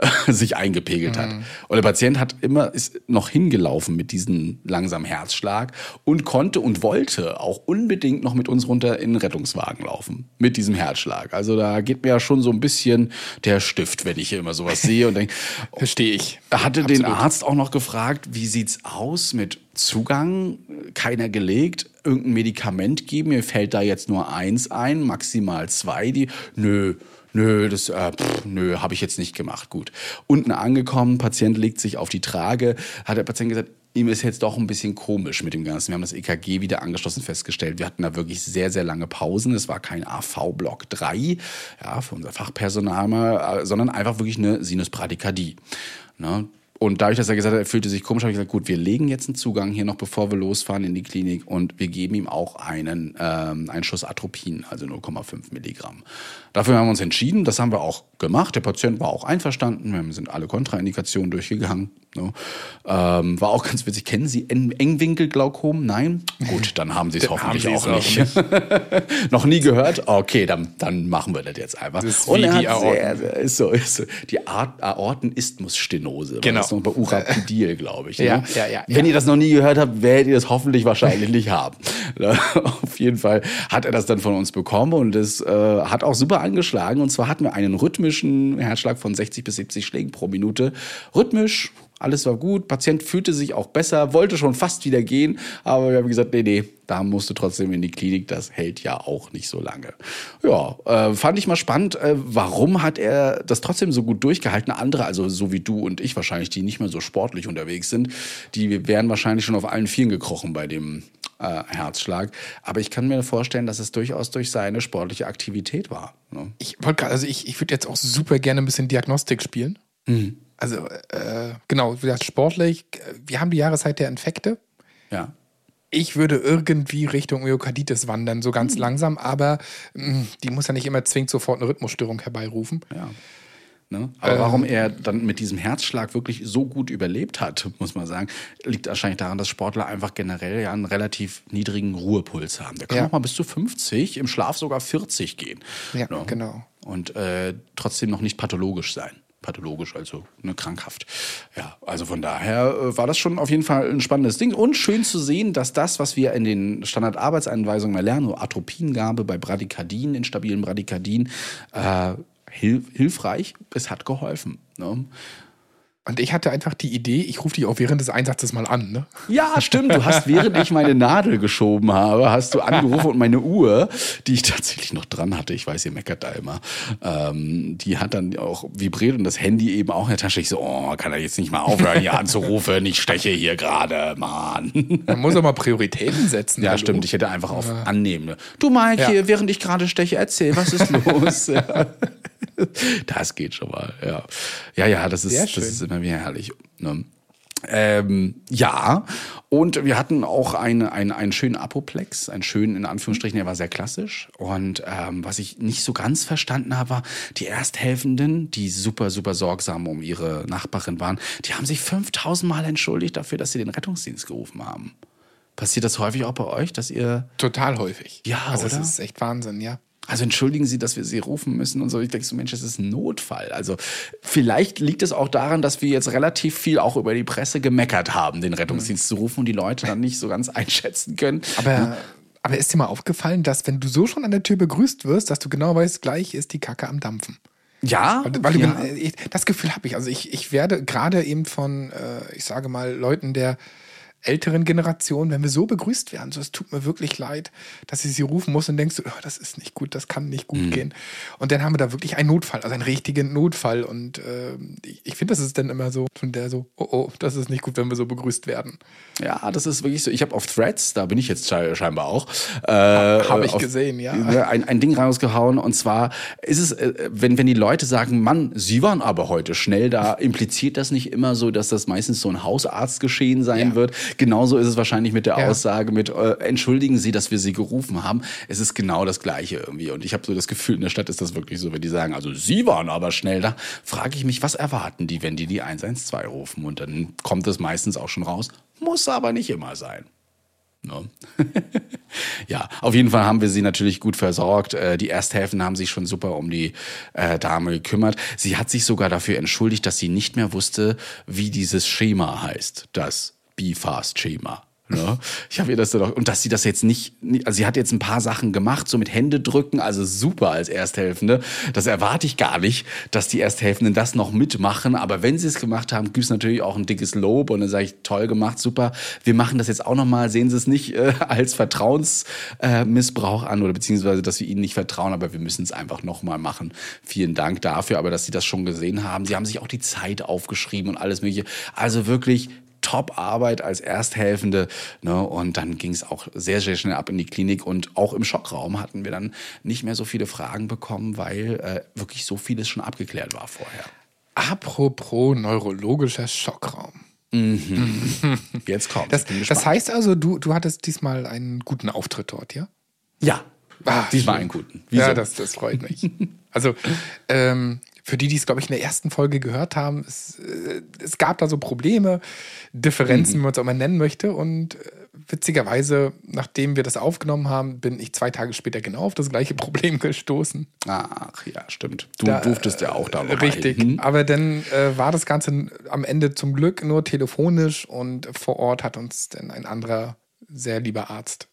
sich eingepegelt hat. Und der Patient hat immer ist noch hingelaufen mit diesem langsamen Herzschlag und konnte und wollte auch unbedingt noch mit uns runter in den Rettungswagen laufen mit diesem Herzschlag. Also da geht mir ja schon so ein bisschen der Stift, wenn ich hier immer sowas sehe und denke, Verstehe ich. er hatte den Absolut. Arzt auch noch gefragt, wie sieht's aus mit Zugang? Keiner gelegt. Irgendein Medikament geben? Mir fällt da jetzt nur eins ein, maximal zwei. Die, nö, Nö, das, äh, pff, nö, habe ich jetzt nicht gemacht. Gut. Unten angekommen, Patient legt sich auf die Trage, hat der Patient gesagt, ihm ist jetzt doch ein bisschen komisch mit dem Ganzen. Wir haben das EKG wieder angeschlossen festgestellt. Wir hatten da wirklich sehr, sehr lange Pausen. Es war kein AV-Block 3, ja, für unser Fachpersonal äh, sondern einfach wirklich eine Sinusbradykardie. Ne? Und dadurch, dass er gesagt hat, er fühlte sich komisch, habe ich gesagt, gut, wir legen jetzt einen Zugang hier noch, bevor wir losfahren in die Klinik und wir geben ihm auch einen, ähm, einen Schuss Atropin, also 0,5 Milligramm. Dafür haben wir uns entschieden, das haben wir auch gemacht. Der Patient war auch einverstanden, wir sind alle Kontraindikationen durchgegangen. Ne? Ähm, war auch ganz witzig. Kennen Sie Eng Engwinkelglaukom? Nein? Gut, dann haben Sie es hoffentlich auch nicht. Noch nie gehört? Okay, dann, dann machen wir das jetzt einfach. Das ist Und er die hat Aorten. sehr, sehr, ist so, ist so. Die war Genau. Noch bei Urapidil, glaube ich. Ne? ja, ja, Wenn ja. ihr das noch nie gehört habt, werdet ihr das hoffentlich wahrscheinlich nicht haben. Ne? Auf jeden Fall hat er das dann von uns bekommen und es äh, hat auch super angeschlagen. Und zwar hatten wir einen rhythmischen Herzschlag von 60 bis 70 Schlägen pro Minute. Rhythmisch, alles war gut. Patient fühlte sich auch besser, wollte schon fast wieder gehen, aber wir haben gesagt, nee, nee, da musst du trotzdem in die Klinik. Das hält ja auch nicht so lange. Ja, äh, fand ich mal spannend. Äh, warum hat er das trotzdem so gut durchgehalten? Andere, also so wie du und ich wahrscheinlich, die nicht mehr so sportlich unterwegs sind, die wären wahrscheinlich schon auf allen Vieren gekrochen bei dem äh, Herzschlag. Aber ich kann mir vorstellen, dass es durchaus durch seine sportliche Aktivität war. Ne? Ich wollte gerade, also ich, ich würde jetzt auch super gerne ein bisschen Diagnostik spielen. Also, äh, genau, wie gesagt, sportlich, wir haben die Jahreszeit der Infekte. Ja. Ich würde irgendwie Richtung Myokarditis wandern, so ganz langsam, aber mh, die muss ja nicht immer zwingend sofort eine Rhythmusstörung herbeirufen. Ja. Ne? Aber warum er dann mit diesem Herzschlag wirklich so gut überlebt hat, muss man sagen, liegt wahrscheinlich daran, dass Sportler einfach generell ja einen relativ niedrigen Ruhepuls haben. Der kann Ja. auch mal bis zu 50, im Schlaf sogar 40 gehen. Ja, Ne? genau. Und äh, trotzdem noch nicht pathologisch sein. Pathologisch, also ne, krankhaft. Ja, also von daher äh, war das schon auf jeden Fall ein spannendes Ding. Und schön zu sehen, dass das, was wir in den Standardarbeitsanweisungen mal lernen, so Atropingabe bei Bradykardien, in stabilen Bradykardien, äh, hil hilfreich, es hat geholfen. Ne? Und ich hatte einfach die Idee, ich rufe dich auch während des Einsatzes mal an. Ne? Ja, stimmt. Du hast, während ich meine Nadel geschoben habe, hast du angerufen und meine Uhr, die ich tatsächlich noch dran hatte, ich weiß, ihr meckert da immer, ähm, die hat dann auch vibriert und das Handy eben auch in der Tasche. Ich so, oh, kann er jetzt nicht mal aufhören, hier anzurufen? Ich steche hier gerade, Mann. Man muss auch mal Prioritäten setzen. Ja, hallo. stimmt. Ich hätte einfach auf annehmen. Du, Mike, Ja. während ich gerade steche, erzähl, was ist los? ja. Das geht schon mal, ja. Ja, ja, das ist, das ist immer wieder herrlich. Ne? Ähm, ja, und wir hatten auch einen, einen, einen schönen Apoplex, einen schönen, in Anführungsstrichen, der war sehr klassisch. Und ähm, was ich nicht so ganz verstanden habe, war, die Ersthelfenden, die super, super sorgsam um ihre Nachbarin waren, die haben sich 5000 Mal entschuldigt dafür, dass sie den Rettungsdienst gerufen haben. Passiert das häufig auch bei euch, dass ihr Total häufig. Ja, also oder? das ist echt Wahnsinn, ja. Also entschuldigen Sie, dass wir Sie rufen müssen und so. Ich denke so, Mensch, das ist ein Notfall. Also vielleicht liegt es auch daran, dass wir jetzt relativ viel auch über die Presse gemeckert haben, den Rettungsdienst zu rufen und die Leute dann nicht so ganz einschätzen können. Aber, aber ist dir mal aufgefallen, dass wenn du so schon an der Tür begrüßt wirst, dass du genau weißt, gleich ist die Kacke am Dampfen? ja, Weil, weil ja. du, ich, das Gefühl habe ich. Also ich, ich werde gerade eben von, äh, ich sage mal, Leuten der älteren Generation, wenn wir so begrüßt werden, so es tut mir wirklich leid, dass ich sie rufen muss und denkst du, oh, das ist nicht gut, das kann nicht gut gehen. Und dann haben wir da wirklich einen Notfall, also einen richtigen Notfall. Und äh, ich, finde, das ist dann immer so, von der so, oh oh, das ist nicht gut, wenn wir so begrüßt werden. Ja, das ist wirklich so. Ich habe auf Threads, da bin ich jetzt sche- scheinbar auch, äh, Hab ich auf- gesehen, ja. ne, Ein, ein Ding rausgehauen. Und zwar ist es, äh, wenn, wenn die Leute sagen, Mann, sie waren aber heute schnell da, impliziert das nicht immer so, dass das meistens so ein Hausarztgeschehen sein Ja. wird. Genauso ist es wahrscheinlich mit der Ja. Aussage mit, äh, entschuldigen Sie, dass wir Sie gerufen haben. Es ist genau das Gleiche irgendwie. Und ich habe so das Gefühl, in der Stadt ist das wirklich so, wenn die sagen, also Sie waren aber schnell da, frage ich mich, was erwarten die, wenn die die 112 rufen? Und dann kommt es meistens auch schon raus, muss aber nicht immer sein. Ne? ja, auf jeden Fall haben wir sie natürlich gut versorgt. Äh, Die Ersthälften haben sich schon super um die äh, Dame gekümmert. Sie hat sich sogar dafür entschuldigt, dass sie nicht mehr wusste, wie dieses Schema heißt, das BeFast-Schema. Ne? Ich habe ihr das doch, und dass sie das jetzt nicht, also sie hat jetzt ein paar Sachen gemacht, so mit Hände drücken, also super als Ersthelfende. Das erwarte ich gar nicht, dass die Ersthelfenden das noch mitmachen. Aber wenn sie es gemacht haben, gibt es natürlich auch ein dickes Lob und dann sage ich, toll gemacht, super. Wir machen das jetzt auch nochmal, sehen Sie es nicht äh, als Vertrauensmissbrauch äh, an oder beziehungsweise, dass wir Ihnen nicht vertrauen, aber wir müssen es einfach nochmal machen. Vielen Dank dafür, aber dass Sie das schon gesehen haben. Sie haben sich auch die Zeit aufgeschrieben und alles mögliche. Also wirklich Top-Arbeit als Ersthelfende. Ne? Und dann ging es auch sehr, sehr schnell ab in die Klinik. Und auch im Schockraum hatten wir dann nicht mehr so viele Fragen bekommen, weil äh, wirklich so vieles schon abgeklärt war vorher. Apropos neurologischer Schockraum. Jetzt kommt. Das, das heißt also, du, du hattest diesmal einen guten Auftritt dort, ja? ja, Ah, diesmal schön. einen guten. Ja, Wieso? das, das freut mich. also, ähm, für die, die es, glaube ich, in der ersten Folge gehört haben, es, äh, es gab da so Probleme, Differenzen, wie man es auch mal nennen möchte. Und äh, witzigerweise, nachdem wir das aufgenommen haben, bin ich zwei Tage später genau auf das gleiche Problem gestoßen. Ach ja, stimmt. Du Da, durftest ja auch da noch Richtig. Rein. Hm? Aber dann äh, war das Ganze am Ende zum Glück nur telefonisch und vor Ort hat uns dann ein anderer, sehr lieber Arzt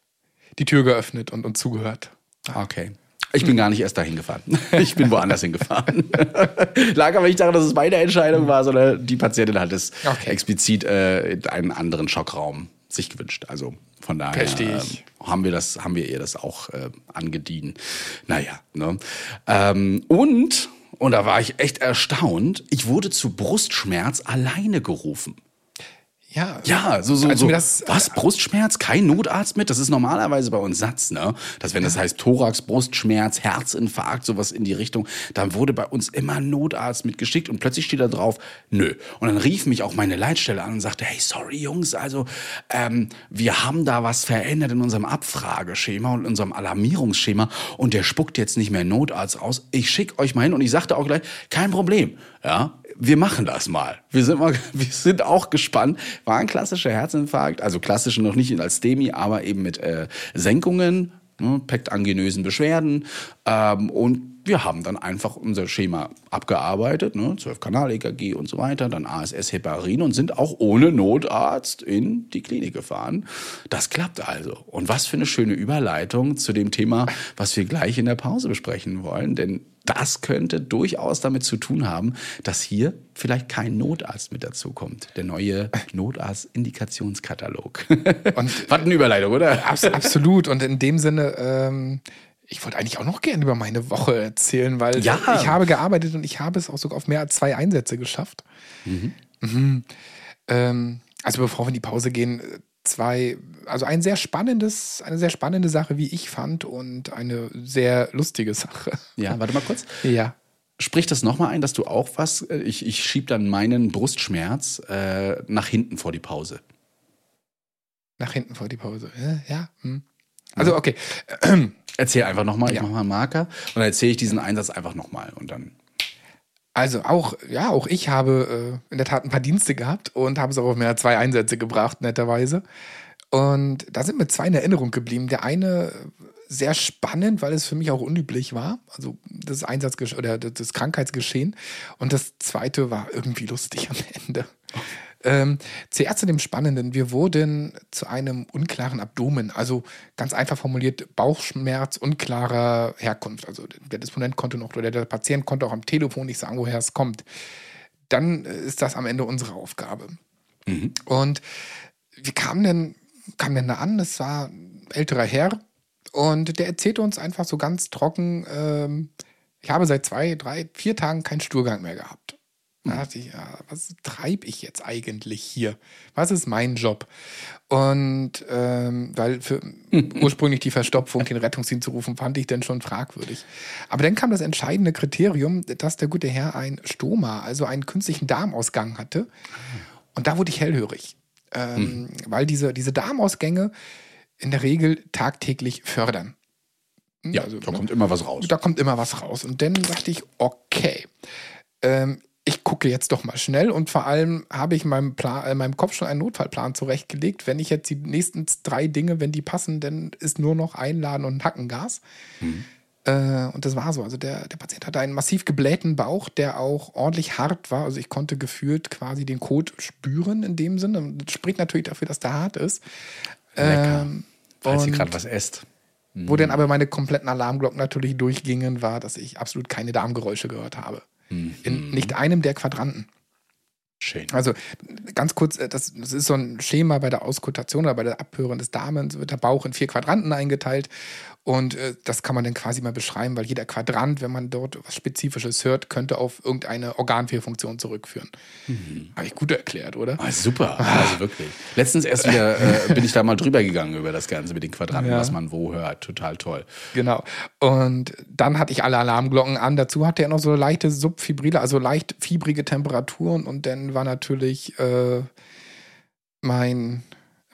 die Tür geöffnet und uns zugehört. Okay. Ich bin gar nicht erst dahin gefahren. Ich bin woanders hingefahren. Lag aber nicht daran, dass es meine Entscheidung war, sondern die Patientin hat es Okay. explizit äh, in einen anderen Schockraum sich gewünscht. Also von daher äh, haben wir das, haben wir ihr das auch äh, angedient. Naja, ne? Ähm, und, und da war ich echt erstaunt, ich wurde zu Brustschmerz alleine gerufen. Ja, Ja, so, so, Als so. das- was? Brustschmerz? Kein Notarzt mit? Das ist normalerweise bei uns Satz, ne? Dass wenn das heißt Thorax, Brustschmerz, Herzinfarkt, sowas in die Richtung, dann wurde bei uns immer ein Notarzt mitgeschickt und plötzlich steht da drauf, nö. Und dann rief mich auch meine Leitstelle an und sagte, hey, sorry Jungs, also ähm, wir haben da was verändert in unserem Abfrageschema und unserem Alarmierungsschema und der spuckt jetzt nicht mehr Notarzt aus. Ich schick euch mal hin und ich sagte auch gleich, kein Problem, ja wir machen das mal. Wir sind, mal, wir sind auch gespannt. War ein klassischer Herzinfarkt, also klassisch noch nicht als STEMI, aber eben mit äh, Senkungen, ne, pektangenösen Beschwerden. Ähm, und wir haben dann einfach unser Schema abgearbeitet, ne, 12-Kanal-EKG und so weiter, dann ASS Heparin und sind auch ohne Notarzt in die Klinik gefahren. Das klappt also. Und was für eine schöne Überleitung zu dem Thema, was wir gleich in der Pause besprechen wollen, denn das könnte durchaus damit zu tun haben, dass hier vielleicht kein Notarzt mit dazu kommt. Der neue Notarzt-Indikationskatalog. Und- Was eine Überleitung, oder? Abs absolut. Und in dem Sinne, ähm, ich wollte eigentlich auch noch gerne über meine Woche erzählen, weil Ja. ich habe gearbeitet und ich habe es auch sogar auf mehr als zwei Einsätze geschafft. Mhm. Ähm, also bevor wir in die Pause gehen, äh, zwei, also ein sehr spannendes, eine sehr spannende Sache, wie ich fand, und eine sehr lustige Sache. Ja, warte mal kurz. Ja. Sprich das nochmal ein, dass du auch was, äh, ich, ich schieb dann meinen Brustschmerz äh, nach hinten vor die Pause. Nach hinten vor die Pause. Ja. ja. Hm. Also, okay. Erzähl einfach nochmal, ich Ja. mach mal einen Marker und dann erzähle ich diesen Einsatz einfach nochmal und dann. Also auch, ja, auch ich habe äh, in der Tat ein paar Dienste gehabt und habe es auch auf mehr als zwei Einsätze gebracht, netterweise. Und da sind mir zwei in Erinnerung geblieben. Der eine sehr spannend, weil es für mich auch unüblich war. Also das Einsatzgesch oder das Krankheitsgeschehen. Und das zweite war irgendwie lustig am Ende. Ähm, zuerst zu dem Spannenden. Wir wurden zu einem unklaren Abdomen, also ganz einfach formuliert Bauchschmerz unklarer Herkunft. Also der Disponent konnte noch oder der Patient konnte auch am Telefon nicht sagen, woher es kommt. Dann äh, ist das am Ende unsere Aufgabe. Und wir kamen dann, kamen dann da an, es war ein älterer Herr und der erzählte uns einfach so ganz trocken, ähm, ich habe seit zwei, drei, vier Tagen keinen Stuhlgang mehr gehabt. Da dachte ich, ja, was treibe ich jetzt eigentlich hier? Was ist mein Job? Und ähm, weil für ursprünglich die Verstopfung, den Rettungsdienst zu rufen, fand ich dann schon fragwürdig. Aber dann kam das entscheidende Kriterium, dass der gute Herr ein Stoma, also einen künstlichen Darmausgang hatte. Und da wurde ich hellhörig. Ähm, Weil diese, diese Darmausgänge in der Regel tagtäglich fördern. Hm, Ja, also, da ne? kommt immer was raus. Da kommt immer was raus. Und dann dachte ich, okay, ähm, ich gucke jetzt doch mal schnell und vor allem habe ich in meinem, Plan, in meinem Kopf schon einen Notfallplan zurechtgelegt. Wenn ich jetzt die nächsten drei Dinge, wenn die passen, dann ist nur noch Einladen und Hackengas. Äh, und das war so. Also der, der Patient hatte einen massiv geblähten Bauch, der auch ordentlich hart war. Also ich konnte gefühlt quasi den Kot spüren in dem Sinne. Und das spricht natürlich dafür, dass der hart ist. Lecker. Ähm, Falls ihr gerade was esst. Wo dann aber meine kompletten Alarmglocken natürlich durchgingen, war, dass ich absolut keine Darmgeräusche gehört habe. In nicht einem der Quadranten. Schön. Also ganz kurz, äh, das, das ist so ein Schema bei der Auskultation oder bei der Abhören des Darmes, wird der Bauch in vier Quadranten eingeteilt und äh, das kann man dann quasi mal beschreiben, weil jeder Quadrant, wenn man dort was Spezifisches hört, könnte auf irgendeine Organfehlfunktion zurückführen. Habe ich gut erklärt, oder? Ah, super, also wirklich. Letztens erst wieder äh, bin ich da mal drüber gegangen über das Ganze mit den Quadranten, Ja. was man wo hört. Total toll. Genau. Und dann hatte ich alle Alarmglocken an. Dazu hatte er noch so leichte subfibrile, also leicht fiebrige Temperaturen. Und dann war natürlich äh, mein,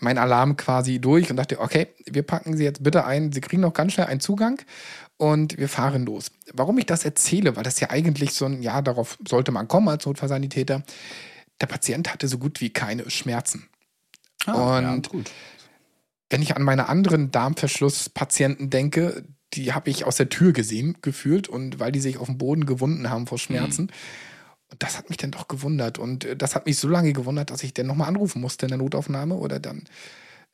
mein Alarm quasi durch und dachte, okay, wir packen Sie jetzt bitte ein. Sie kriegen noch ganz schnell einen Zugang und wir fahren los. Warum ich das erzähle, weil das ja eigentlich so ein, ja, darauf sollte man kommen als Notfallsanitäter. Der Patient hatte so gut wie keine Schmerzen. ja, Und- gut. wenn ich an meine anderen Darmverschlusspatienten denke, die habe ich aus der Tür gesehen, gefühlt, und weil die sich auf dem Boden gewunden haben vor Schmerzen. Und das hat mich dann doch gewundert. Und äh, das hat mich so lange gewundert, dass ich dann nochmal anrufen musste in der Notaufnahme oder dann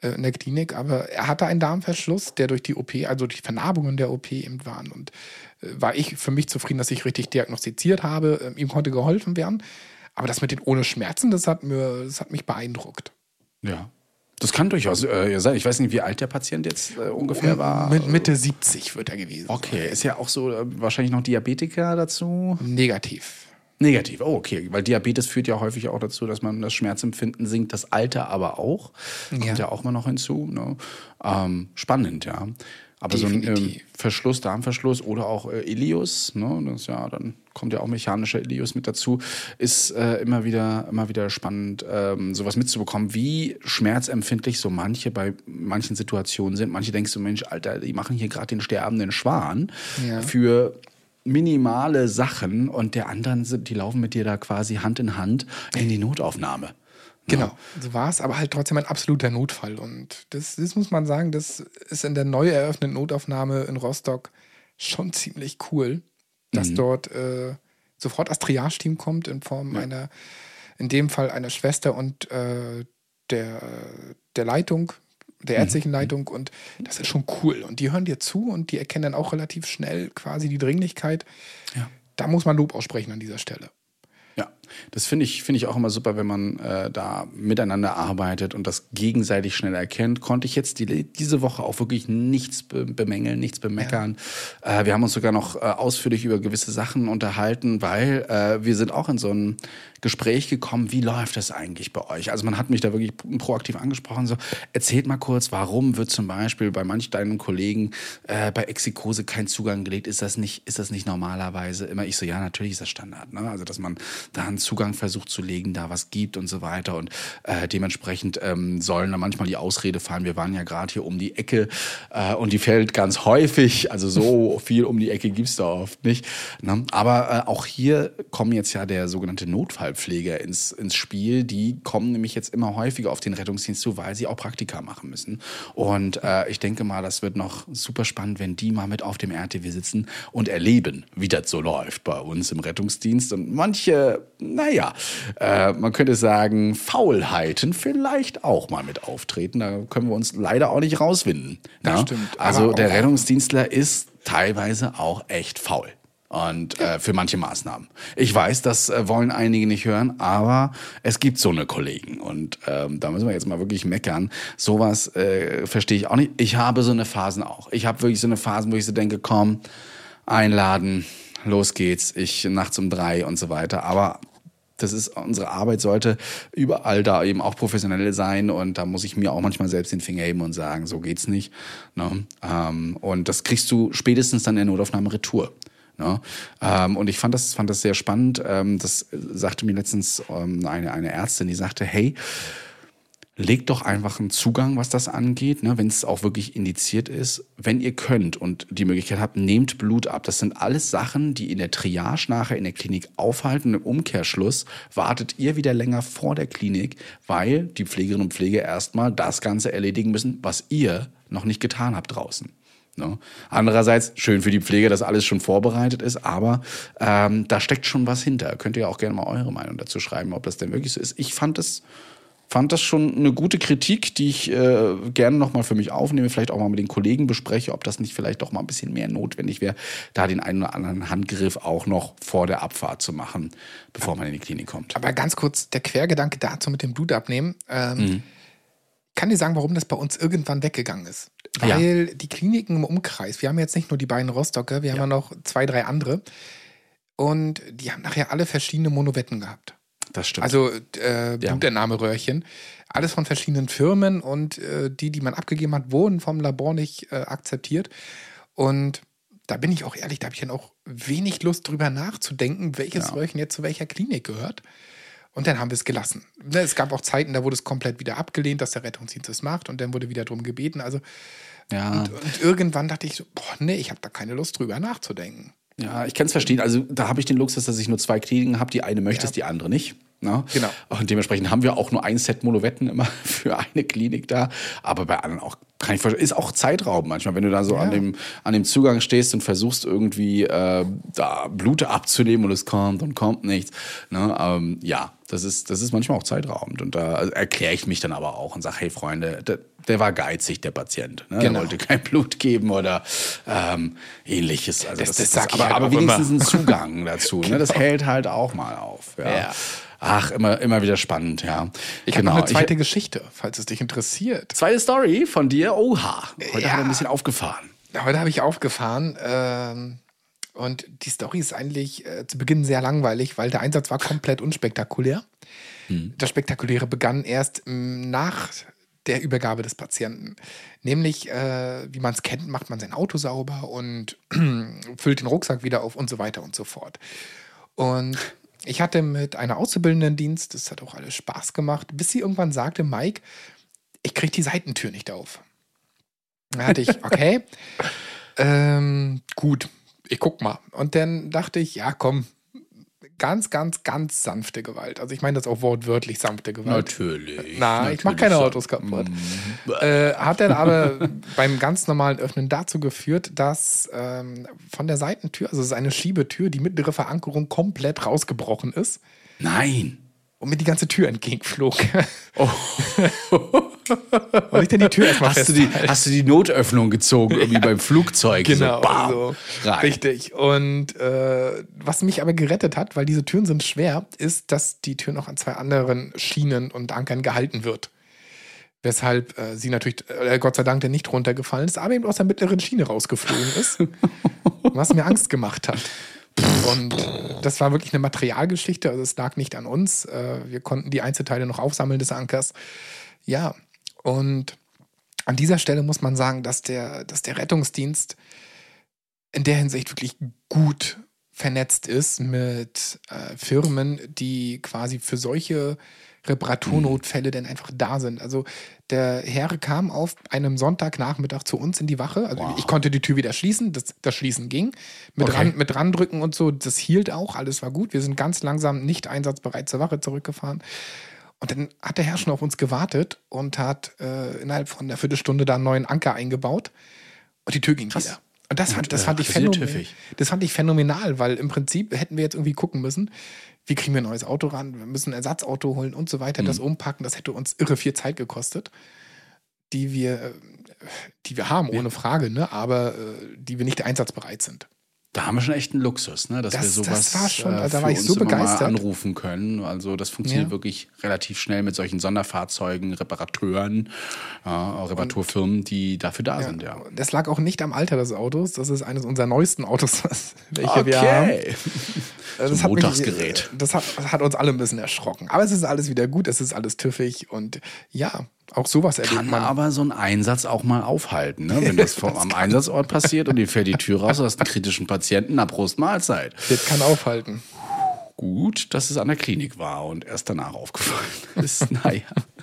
äh, in der Klinik. Aber er hatte einen Darmverschluss, der durch die OP, also die Vernarbungen der OP eben waren. Und äh, war ich für mich zufrieden, dass ich richtig diagnostiziert habe. Ähm, ihm konnte geholfen werden. Aber das mit den ohne Schmerzen, das hat, mir, das hat mich beeindruckt. Ja. Das kann durchaus äh, sein. Ich weiß nicht, wie alt der Patient jetzt äh, ungefähr war. Mit Mitte 70 wird er gewesen. Okay, ist ja auch so äh, wahrscheinlich noch Diabetiker dazu. Negativ. Negativ, oh, okay. Weil Diabetes führt ja häufig auch dazu, dass man das Schmerzempfinden sinkt, das Alter aber auch. Kommt ja, Ja. auch mal noch hinzu. Ne? Ähm, spannend, ja. Aber so ein ähm, Definitiv. Verschluss, Darmverschluss oder auch äh, Ilius, ne, das ja, dann kommt ja auch mechanischer Ilius mit dazu, ist äh, immer wieder, immer wieder spannend, ähm, sowas mitzubekommen, wie schmerzempfindlich so manche bei manchen Situationen sind. Manche denkst du, Mensch, Alter, die machen hier gerade den sterbenden Schwan Ja. für minimale Sachen und der anderen sind, die laufen mit dir da quasi Hand in Hand in die Notaufnahme. Genau, so war es, aber halt trotzdem ein absoluter Notfall. Und das, das muss man sagen, das ist in der neu eröffneten Notaufnahme in Rostock schon ziemlich cool, dass dort äh, sofort das Triage-Team kommt in Form einer, in dem Fall einer Schwester und äh, der, der Leitung, der ärztlichen Leitung. Und das ist schon cool. Und die hören dir zu und die erkennen dann auch relativ schnell quasi die Dringlichkeit. Ja. Da muss man Lob aussprechen an dieser Stelle. Ja, das finde ich, finde ich auch immer super, wenn man äh, da miteinander arbeitet und das gegenseitig schnell erkennt. Konnte ich jetzt die, diese Woche auch wirklich nichts be bemängeln, nichts bemeckern. Äh, wir haben uns sogar noch äh, ausführlich über gewisse Sachen unterhalten, weil äh, wir sind auch in so ein Gespräch gekommen, wie läuft das eigentlich bei euch? Also man hat mich da wirklich proaktiv angesprochen, so erzählt mal kurz, warum wird zum Beispiel bei manch deinen Kollegen äh, bei Exikose kein Zugang gelegt? Ist das nicht, ist das nicht normalerweise immer? Ich so, ja, natürlich ist das Standard. Ne? Also dass man da einen Zugang versucht zu legen, da was gibt und so weiter. Und äh, dementsprechend ähm, sollen da manchmal die Ausrede fallen, wir waren ja gerade hier um die Ecke äh, und die fällt ganz häufig. Also so viel um die Ecke gibt's da oft nicht. Ne? Aber äh, auch hier kommen jetzt ja der sogenannte Notfallpfleger ins, ins Spiel. Die kommen nämlich jetzt immer häufiger auf den Rettungsdienst zu, weil sie auch Praktika machen müssen. Und äh, ich denke mal, das wird noch super spannend, wenn die mal mit auf dem RTW sitzen und erleben, wie das so läuft bei uns im Rettungsdienst. Und manche, naja, äh, man könnte sagen, Faulheiten vielleicht auch mal mit auftreten. Da können wir uns leider auch nicht rauswinden. Ja? stimmt. Also der Rettungsdienstler ist teilweise auch echt faul. Und äh, für manche Maßnahmen. Ich weiß, das äh, wollen einige nicht hören, aber es gibt so eine Kollegen. Und ähm, da müssen wir jetzt mal wirklich meckern. Sowas äh, verstehe ich auch nicht. Ich habe so eine Phasen auch. Ich habe wirklich so eine Phasen, wo ich so denke, komm, einladen, los geht's, ich nachts um drei und so weiter. Aber das ist unsere Arbeit sollte überall da eben auch professionell sein und da muss ich mir auch manchmal selbst den Finger heben und sagen, so geht's nicht. Ne? Ähm, und das kriegst du spätestens dann in der Notaufnahme Retour. Ne? Ähm, und ich fand das, fand das sehr spannend. Ähm, das sagte mir letztens ähm, eine, eine Ärztin, die sagte, hey, legt doch einfach einen Zugang, was das angeht, ne, wenn es auch wirklich indiziert ist. Wenn ihr könnt und die Möglichkeit habt, nehmt Blut ab. Das sind alles Sachen, die in der Triage nachher in der Klinik aufhalten. Im Umkehrschluss wartet ihr wieder länger vor der Klinik, weil die Pflegerinnen und Pfleger erstmal das Ganze erledigen müssen, was ihr noch nicht getan habt draußen. Ne? Andererseits, schön für die Pflege, dass alles schon vorbereitet ist, aber ähm, da steckt schon was hinter. Könnt ihr auch gerne mal eure Meinung dazu schreiben, ob das denn wirklich so ist. Ich fand das, fand das schon eine gute Kritik, die ich äh, gerne nochmal für mich aufnehme, vielleicht auch mal mit den Kollegen bespreche, ob das nicht vielleicht doch mal ein bisschen mehr notwendig wäre, da den einen oder anderen Handgriff auch noch vor der Abfahrt zu machen, bevor man in die Klinik kommt. Aber ganz kurz, der Quergedanke dazu mit dem Blut abnehmen. Ähm, Kann dir sagen, warum das bei uns irgendwann weggegangen ist. Ja. Weil die Kliniken im Umkreis, wir haben jetzt nicht nur die beiden Rostocker, wir haben ja noch zwei, drei andere. Und die haben nachher alle verschiedene Monovetten gehabt. Das stimmt. Also äh, Blutentnahmeröhrchen. Alles von verschiedenen Firmen und äh, die, die man abgegeben hat, wurden vom Labor nicht äh, akzeptiert. Und da bin ich auch ehrlich, da habe ich dann auch wenig Lust drüber nachzudenken, welches Ja. Röhrchen jetzt zu welcher Klinik gehört. Und dann haben wir es gelassen. Ne, Es gab auch Zeiten, da wurde es komplett wieder abgelehnt, dass der Rettungsdienst es macht und dann wurde wieder drum gebeten. Also ja. und, und irgendwann dachte ich so, boah, nee, ich habe da keine Lust drüber nachzudenken. Ja, ich kann es verstehen. Also da habe ich den Luxus, dass ich nur zwei Kliniken habe. Die eine möchte Ja. es, die andere nicht. Ne? Genau. Und dementsprechend haben wir auch nur ein Set Monovetten immer für eine Klinik da. Aber bei anderen auch kann ich verstehen. Ist auch Zeitraum manchmal, wenn du da so an, Ja. dem, an dem Zugang stehst und versuchst irgendwie äh, da Blut abzunehmen und es kommt und kommt nichts. Ne? Ähm, ja, das ist, das ist manchmal auch zeitraubend. Und da erkläre ich mich dann aber auch und sage, hey Freunde, der, der war geizig, der Patient. Ne? Genau. Er wollte kein Blut geben oder ähm, ähnliches. Also Das- das, das ich aber, halt aber wenigstens immer. ein Zugang dazu. Ne? Das hält halt auch mal auf. Ja. Ja. Ach, immer, immer wieder spannend, ja. Ich habe noch eine zweite Geschichte, falls es dich interessiert. zweite Story von dir. Oha. Heute Ja. hat er ein bisschen aufgefahren. Heute habe ich aufgefahren ähm, und die Story ist eigentlich äh, zu Beginn sehr langweilig, weil der Einsatz war komplett unspektakulär. Das Spektakuläre begann erst ähm, nach der Übergabe des Patienten. Nämlich, äh, wie man es kennt, macht man sein Auto sauber und füllt den Rucksack wieder auf und so weiter und so fort. Und ich hatte mit einer Auszubildenden Dienst, das hat auch alles Spaß gemacht, bis sie irgendwann sagte, Mike, ich kriege die Seitentür nicht auf. Da hatte ich, okay, ähm, gut, ich guck mal. Und dann dachte ich, ja, komm, ganz, ganz, ganz sanfte Gewalt. Also ich meine das auch wortwörtlich sanfte Gewalt. Natürlich. Na, ich mache keine Autos kaputt. Äh, hat dann aber beim ganz normalen Öffnen dazu geführt, dass ähm, von der Seitentür, also es ist eine Schiebetür, die mittlere Verankerung komplett rausgebrochen ist Nein. und mir die ganze Tür entgegenflog. und ich dann die Tür erstmal Hast du, die, hast du die Notöffnung gezogen, irgendwie beim Flugzeug? Genau, so, bam, so. richtig. Und äh, was mich aber gerettet hat, weil diese Türen sind schwer, ist, dass die Tür noch an zwei anderen Schienen und Ankern gehalten wird. Weshalb äh, sie natürlich, äh, Gott sei Dank, dann nicht runtergefallen ist, aber eben aus der mittleren Schiene rausgeflogen ist. was mir Angst gemacht hat. Und das war wirklich eine Materialgeschichte, also es lag nicht an uns. Äh, Wir konnten die Einzelteile noch aufsammeln des Ankers. Ja, und an dieser Stelle muss man sagen, dass der, dass der Rettungsdienst in der Hinsicht wirklich gut vernetzt ist mit äh, Firmen, die quasi für solche Reparaturnotfälle denn einfach da sind. Also der Herr kam auf einem Sonntagnachmittag zu uns in die Wache. Also Wow. ich konnte die Tür wieder schließen, das, das Schließen ging. Mit, Okay. ran, mit randrücken und so, das hielt auch, alles war gut. Wir sind ganz langsam nicht einsatzbereit zur Wache zurückgefahren. Und dann hat der Herr schon auf uns gewartet und hat äh, innerhalb von einer Viertelstunde da einen neuen Anker eingebaut und die Tür ging Krass. wieder. Und das, fand, das, äh, fand ich phänomenal. das fand ich phänomenal, weil im Prinzip hätten wir jetzt irgendwie gucken müssen, wie kriegen wir ein neues Auto ran, wir müssen ein Ersatzauto holen und so weiter, Mhm. das umpacken, das hätte uns irre viel Zeit gekostet, die wir, äh, die wir haben, ohne Frage, ne? aber äh, die wir nicht einsatzbereit sind. Da haben wir schon echt einen Luxus, ne? dass Das- wir das sowas war schon- äh, da war ich so begeistert. anrufen können. Also das funktioniert Ja. wirklich relativ schnell mit solchen Sonderfahrzeugen, Reparateuren, äh, Reparaturfirmen, die dafür da sind, ja. Das lag auch nicht am Alter des Autos, das ist eines unserer neuesten Autos, welche wir haben. Das So hat mich- Montagsgerät. das hat, das hat uns alle ein bisschen erschrocken. Aber es ist alles wieder gut, es ist alles tüffig und ja, auch sowas erlebt Kann man. aber so ein Einsatz auch mal aufhalten, ne? wenn das vom, am Einsatzort passiert und dir fährt die Tür raus, du hast einen kritischen Patienten, na Prost Mahlzeit. Das kann aufhalten. Gut, dass es an der Klinik war und erst danach aufgefallen ist. Naja.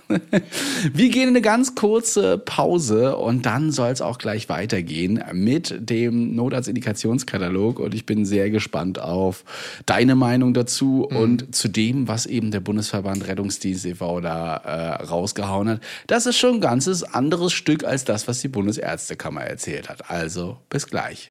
Wir gehen in eine ganz kurze Pause und dann soll es auch gleich weitergehen mit dem Notarztindikationskatalog und ich bin sehr gespannt auf deine Meinung dazu mhm. und zu dem, was eben der Bundesverband Rettungsdienst e.V. da äh, rausgehauen hat. Das ist schon ein ganzes anderes Stück als das, was die Bundesärztekammer erzählt hat. Also bis gleich.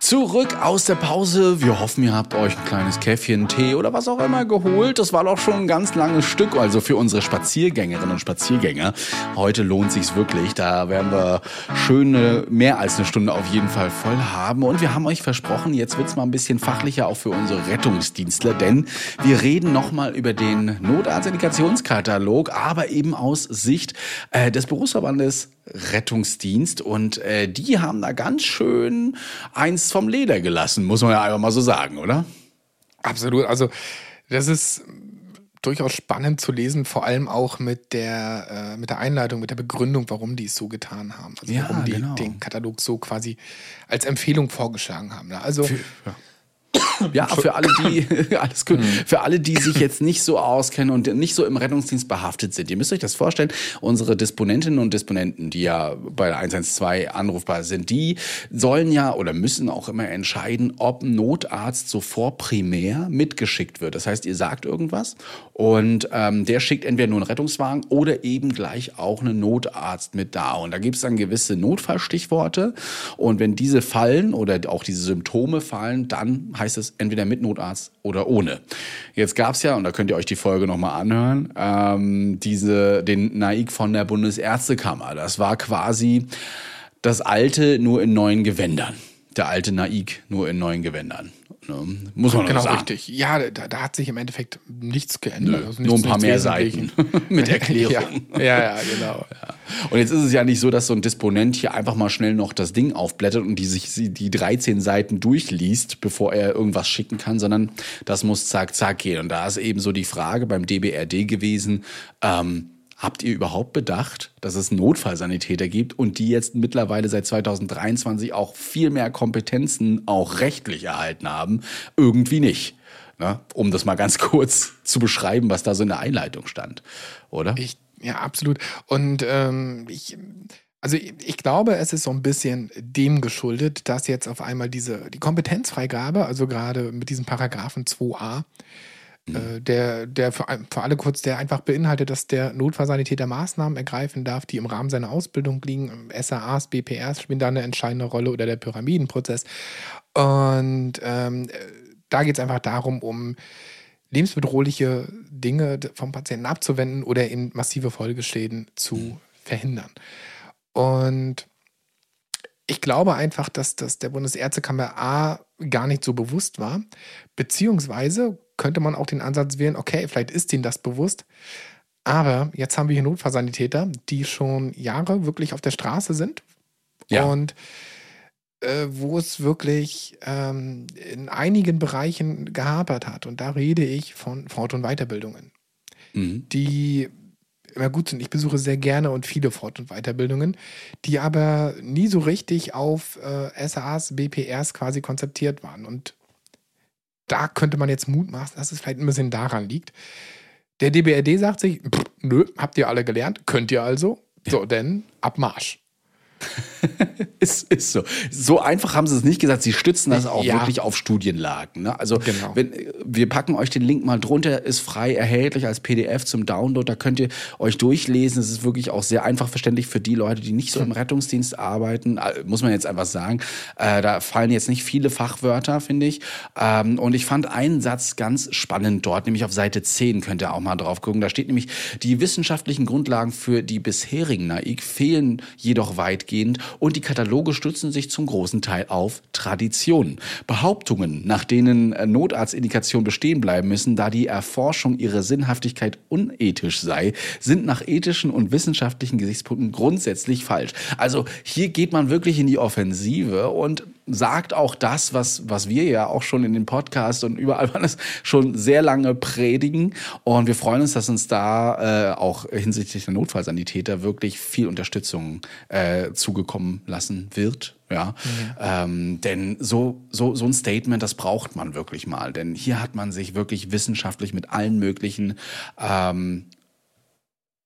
Zurück aus der Pause. Wir hoffen, ihr habt euch ein kleines Käffchen, Tee oder was auch immer geholt. Das war doch schon ein ganz langes Stück, also für unsere Spaziergängerinnen und Spaziergänger. Heute lohnt sich's wirklich. Da werden wir schöne mehr als eine Stunde auf jeden Fall voll haben. Und wir haben euch versprochen, jetzt wird's mal ein bisschen fachlicher auch für unsere Rettungsdienstler, denn wir reden nochmal über den Notarztindikationskatalog, aber eben aus Sicht äh, des Berufsverbandes Rettungsdienst und äh, die haben da ganz schön eins vom Leder gelassen, muss man ja einfach mal so sagen, oder? Absolut. Also das ist durchaus spannend zu lesen, vor allem auch mit der, äh, mit der Einleitung, mit der Begründung, warum die es so getan haben. Also ja, warum die genau. den Katalog so quasi als Empfehlung vorgeschlagen haben. Ne? Also Für, ja. Ja, für alle, die, alles gut, für alle, die sich jetzt nicht so auskennen und nicht so im Rettungsdienst behaftet sind. Ihr müsst euch das vorstellen, unsere Disponentinnen und Disponenten, die ja bei der 112 anrufbar sind, die sollen ja oder müssen auch immer entscheiden, ob ein Notarzt sofort primär mitgeschickt wird. Das heißt, ihr sagt irgendwas und ähm, der schickt entweder nur einen Rettungswagen oder eben gleich auch einen Notarzt mit da. Und da gibt es dann gewisse Notfallstichworte und wenn diese fallen oder auch diese Symptome fallen, dann heißt es entweder mit Notarzt oder ohne. Jetzt gab es ja, und da könnt ihr euch die Folge nochmal anhören, ähm, diese, den Naik von der Bundesärztekammer. Das war quasi das alte nur in neuen Gewändern. Der alte Naik nur in neuen Gewändern. Ne? Muss man genau sagen. richtig. Ja, da, da hat sich im Endeffekt nichts geändert. Nö, Also nur ein nichts- paar nichts mehr. Seiten mit Erklärung. Ja, ja, ja genau. Und jetzt ist es ja nicht so, dass so ein Disponent hier einfach mal schnell noch das Ding aufblättert und die sich die 13 Seiten durchliest, bevor er irgendwas schicken kann, sondern das muss zack, zack gehen. Und da ist eben so die Frage beim DBRD gewesen, ähm, Habt ihr überhaupt bedacht, dass es Notfallsanitäter gibt und die jetzt mittlerweile seit 2023 auch viel mehr Kompetenzen auch rechtlich erhalten haben? Irgendwie nicht. Ne? Um das mal ganz kurz zu beschreiben, was da so in der Einleitung stand, oder? Ich, ja, absolut. Und ähm, ich, also ich, glaube, es ist so ein bisschen dem geschuldet, dass jetzt auf einmal diese, die Kompetenzfreigabe, also gerade mit diesem Paragraphen 2a, äh, der, der für, für alle kurz, der einfach beinhaltet, dass der Notfallsanitäter Maßnahmen ergreifen darf, die im Rahmen seiner Ausbildung liegen. SAAs, BPRs spielen da eine entscheidende Rolle oder der Pyramidenprozess. Und ähm, äh, da geht es einfach darum, um lebensbedrohliche Dinge vom Patienten abzuwenden oder eben massive Folgeschäden zu verhindern. Und ich glaube einfach, dass das der Bundesärztekammer A gar nicht so bewusst war, beziehungsweise könnte man auch den Ansatz wählen, okay, vielleicht ist ihnen das bewusst, aber jetzt haben wir hier Notfallsanitäter, die schon Jahre wirklich auf der Straße sind Ja. und äh, wo es wirklich ähm, in einigen Bereichen gehapert hat. Und da rede ich von Fort- und Weiterbildungen, Mhm. die immer gut sind. Ich besuche sehr gerne und viele Fort- und Weiterbildungen, die aber nie so richtig auf äh, SAAs, BPRs quasi konzeptiert waren. Und da könnte man jetzt mutmaßen, dass es vielleicht ein bisschen daran liegt. Der DBRD sagt sich, pff, nö, habt ihr alle gelernt, könnt ihr also. So, denn Abmarsch. Ist, ist so. So einfach haben sie es nicht gesagt. Sie stützen das auch Ja. wirklich auf Studienlagen. Ne? Also Genau. wenn, wir packen euch den Link mal drunter, ist frei erhältlich als PDF zum Download. Da könnt ihr euch durchlesen. Es ist wirklich auch sehr einfach verständlich für die Leute, die nicht so im Rettungsdienst arbeiten. Äh, Muss man jetzt einfach sagen. Äh, da fallen jetzt nicht viele Fachwörter, finde ich. Ähm, und ich fand einen Satz ganz spannend dort, nämlich auf Seite 10 könnt ihr auch mal drauf gucken. Da steht nämlich, die wissenschaftlichen Grundlagen für die bisherigen NAIC fehlen jedoch weitgehend. Weitgehend und die Kataloge stützen sich zum großen Teil auf Traditionen. Behauptungen, nach denen äh, Notarztindikationen bestehen bleiben müssen, da die Erforschung ihrer Sinnhaftigkeit unethisch sei, sind nach ethischen und wissenschaftlichen Gesichtspunkten grundsätzlich falsch. Also hier geht man wirklich in die Offensive und sagt auch das, was, was wir ja auch schon in den Podcasts und überall alles schon sehr lange predigen. Und wir freuen uns, dass uns da äh, auch hinsichtlich der Notfallsanitäter wirklich viel Unterstützung äh, zugekommen lassen wird. Ja, ähm, denn so, so, so ein Statement, das braucht man wirklich mal. Denn hier hat man sich wirklich wissenschaftlich mit allen möglichen ähm,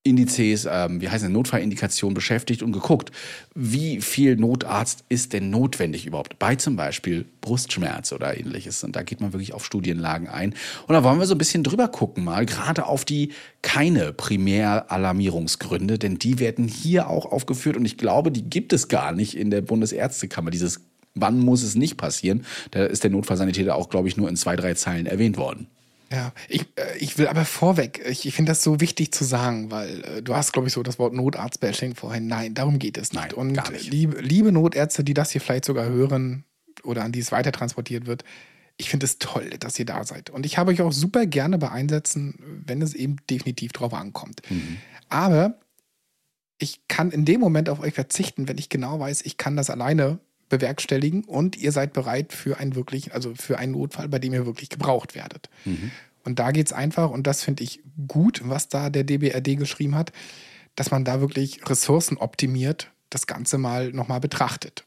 Indizes, ähm, wie heißt es, Notfallindikationen beschäftigt und geguckt, wie viel Notarzt ist denn notwendig überhaupt bei zum Beispiel Brustschmerz oder ähnliches. Und da geht man wirklich auf Studienlagen ein. Und da wollen wir so ein bisschen drüber gucken mal, gerade auf die keine Primäralarmierungsgründe, denn die werden hier auch aufgeführt und ich glaube, die gibt es gar nicht in der Bundesärztekammer, dieses Wann muss es nicht passieren? Da ist der Notfallsanitäter auch, glaube ich, nur in zwei, drei Zeilen erwähnt worden. Ja, ich, äh, ich will aber vorweg, ich, ich finde das so wichtig zu sagen, weil äh, du hast, glaube ich, so das Wort Notarzt-Bashing vorhin. Nein, darum geht es nicht. Nein, Und gar nicht. Liebe, liebe Notärzte, die das hier vielleicht sogar hören oder an die es weiter transportiert wird, ich finde es toll, dass ihr da seid. Und ich habe euch auch super gerne bei Einsätzen, wenn es eben definitiv drauf ankommt. Aber ich kann in dem Moment auf euch verzichten, wenn ich genau weiß, ich kann das alleine bewerkstelligen und ihr seid bereit für einen wirklich, also für einen Notfall, bei dem ihr wirklich gebraucht werdet. Und da geht es einfach, und das finde ich gut, was da der DBRD geschrieben hat, dass man da wirklich Ressourcen optimiert, das Ganze mal nochmal betrachtet.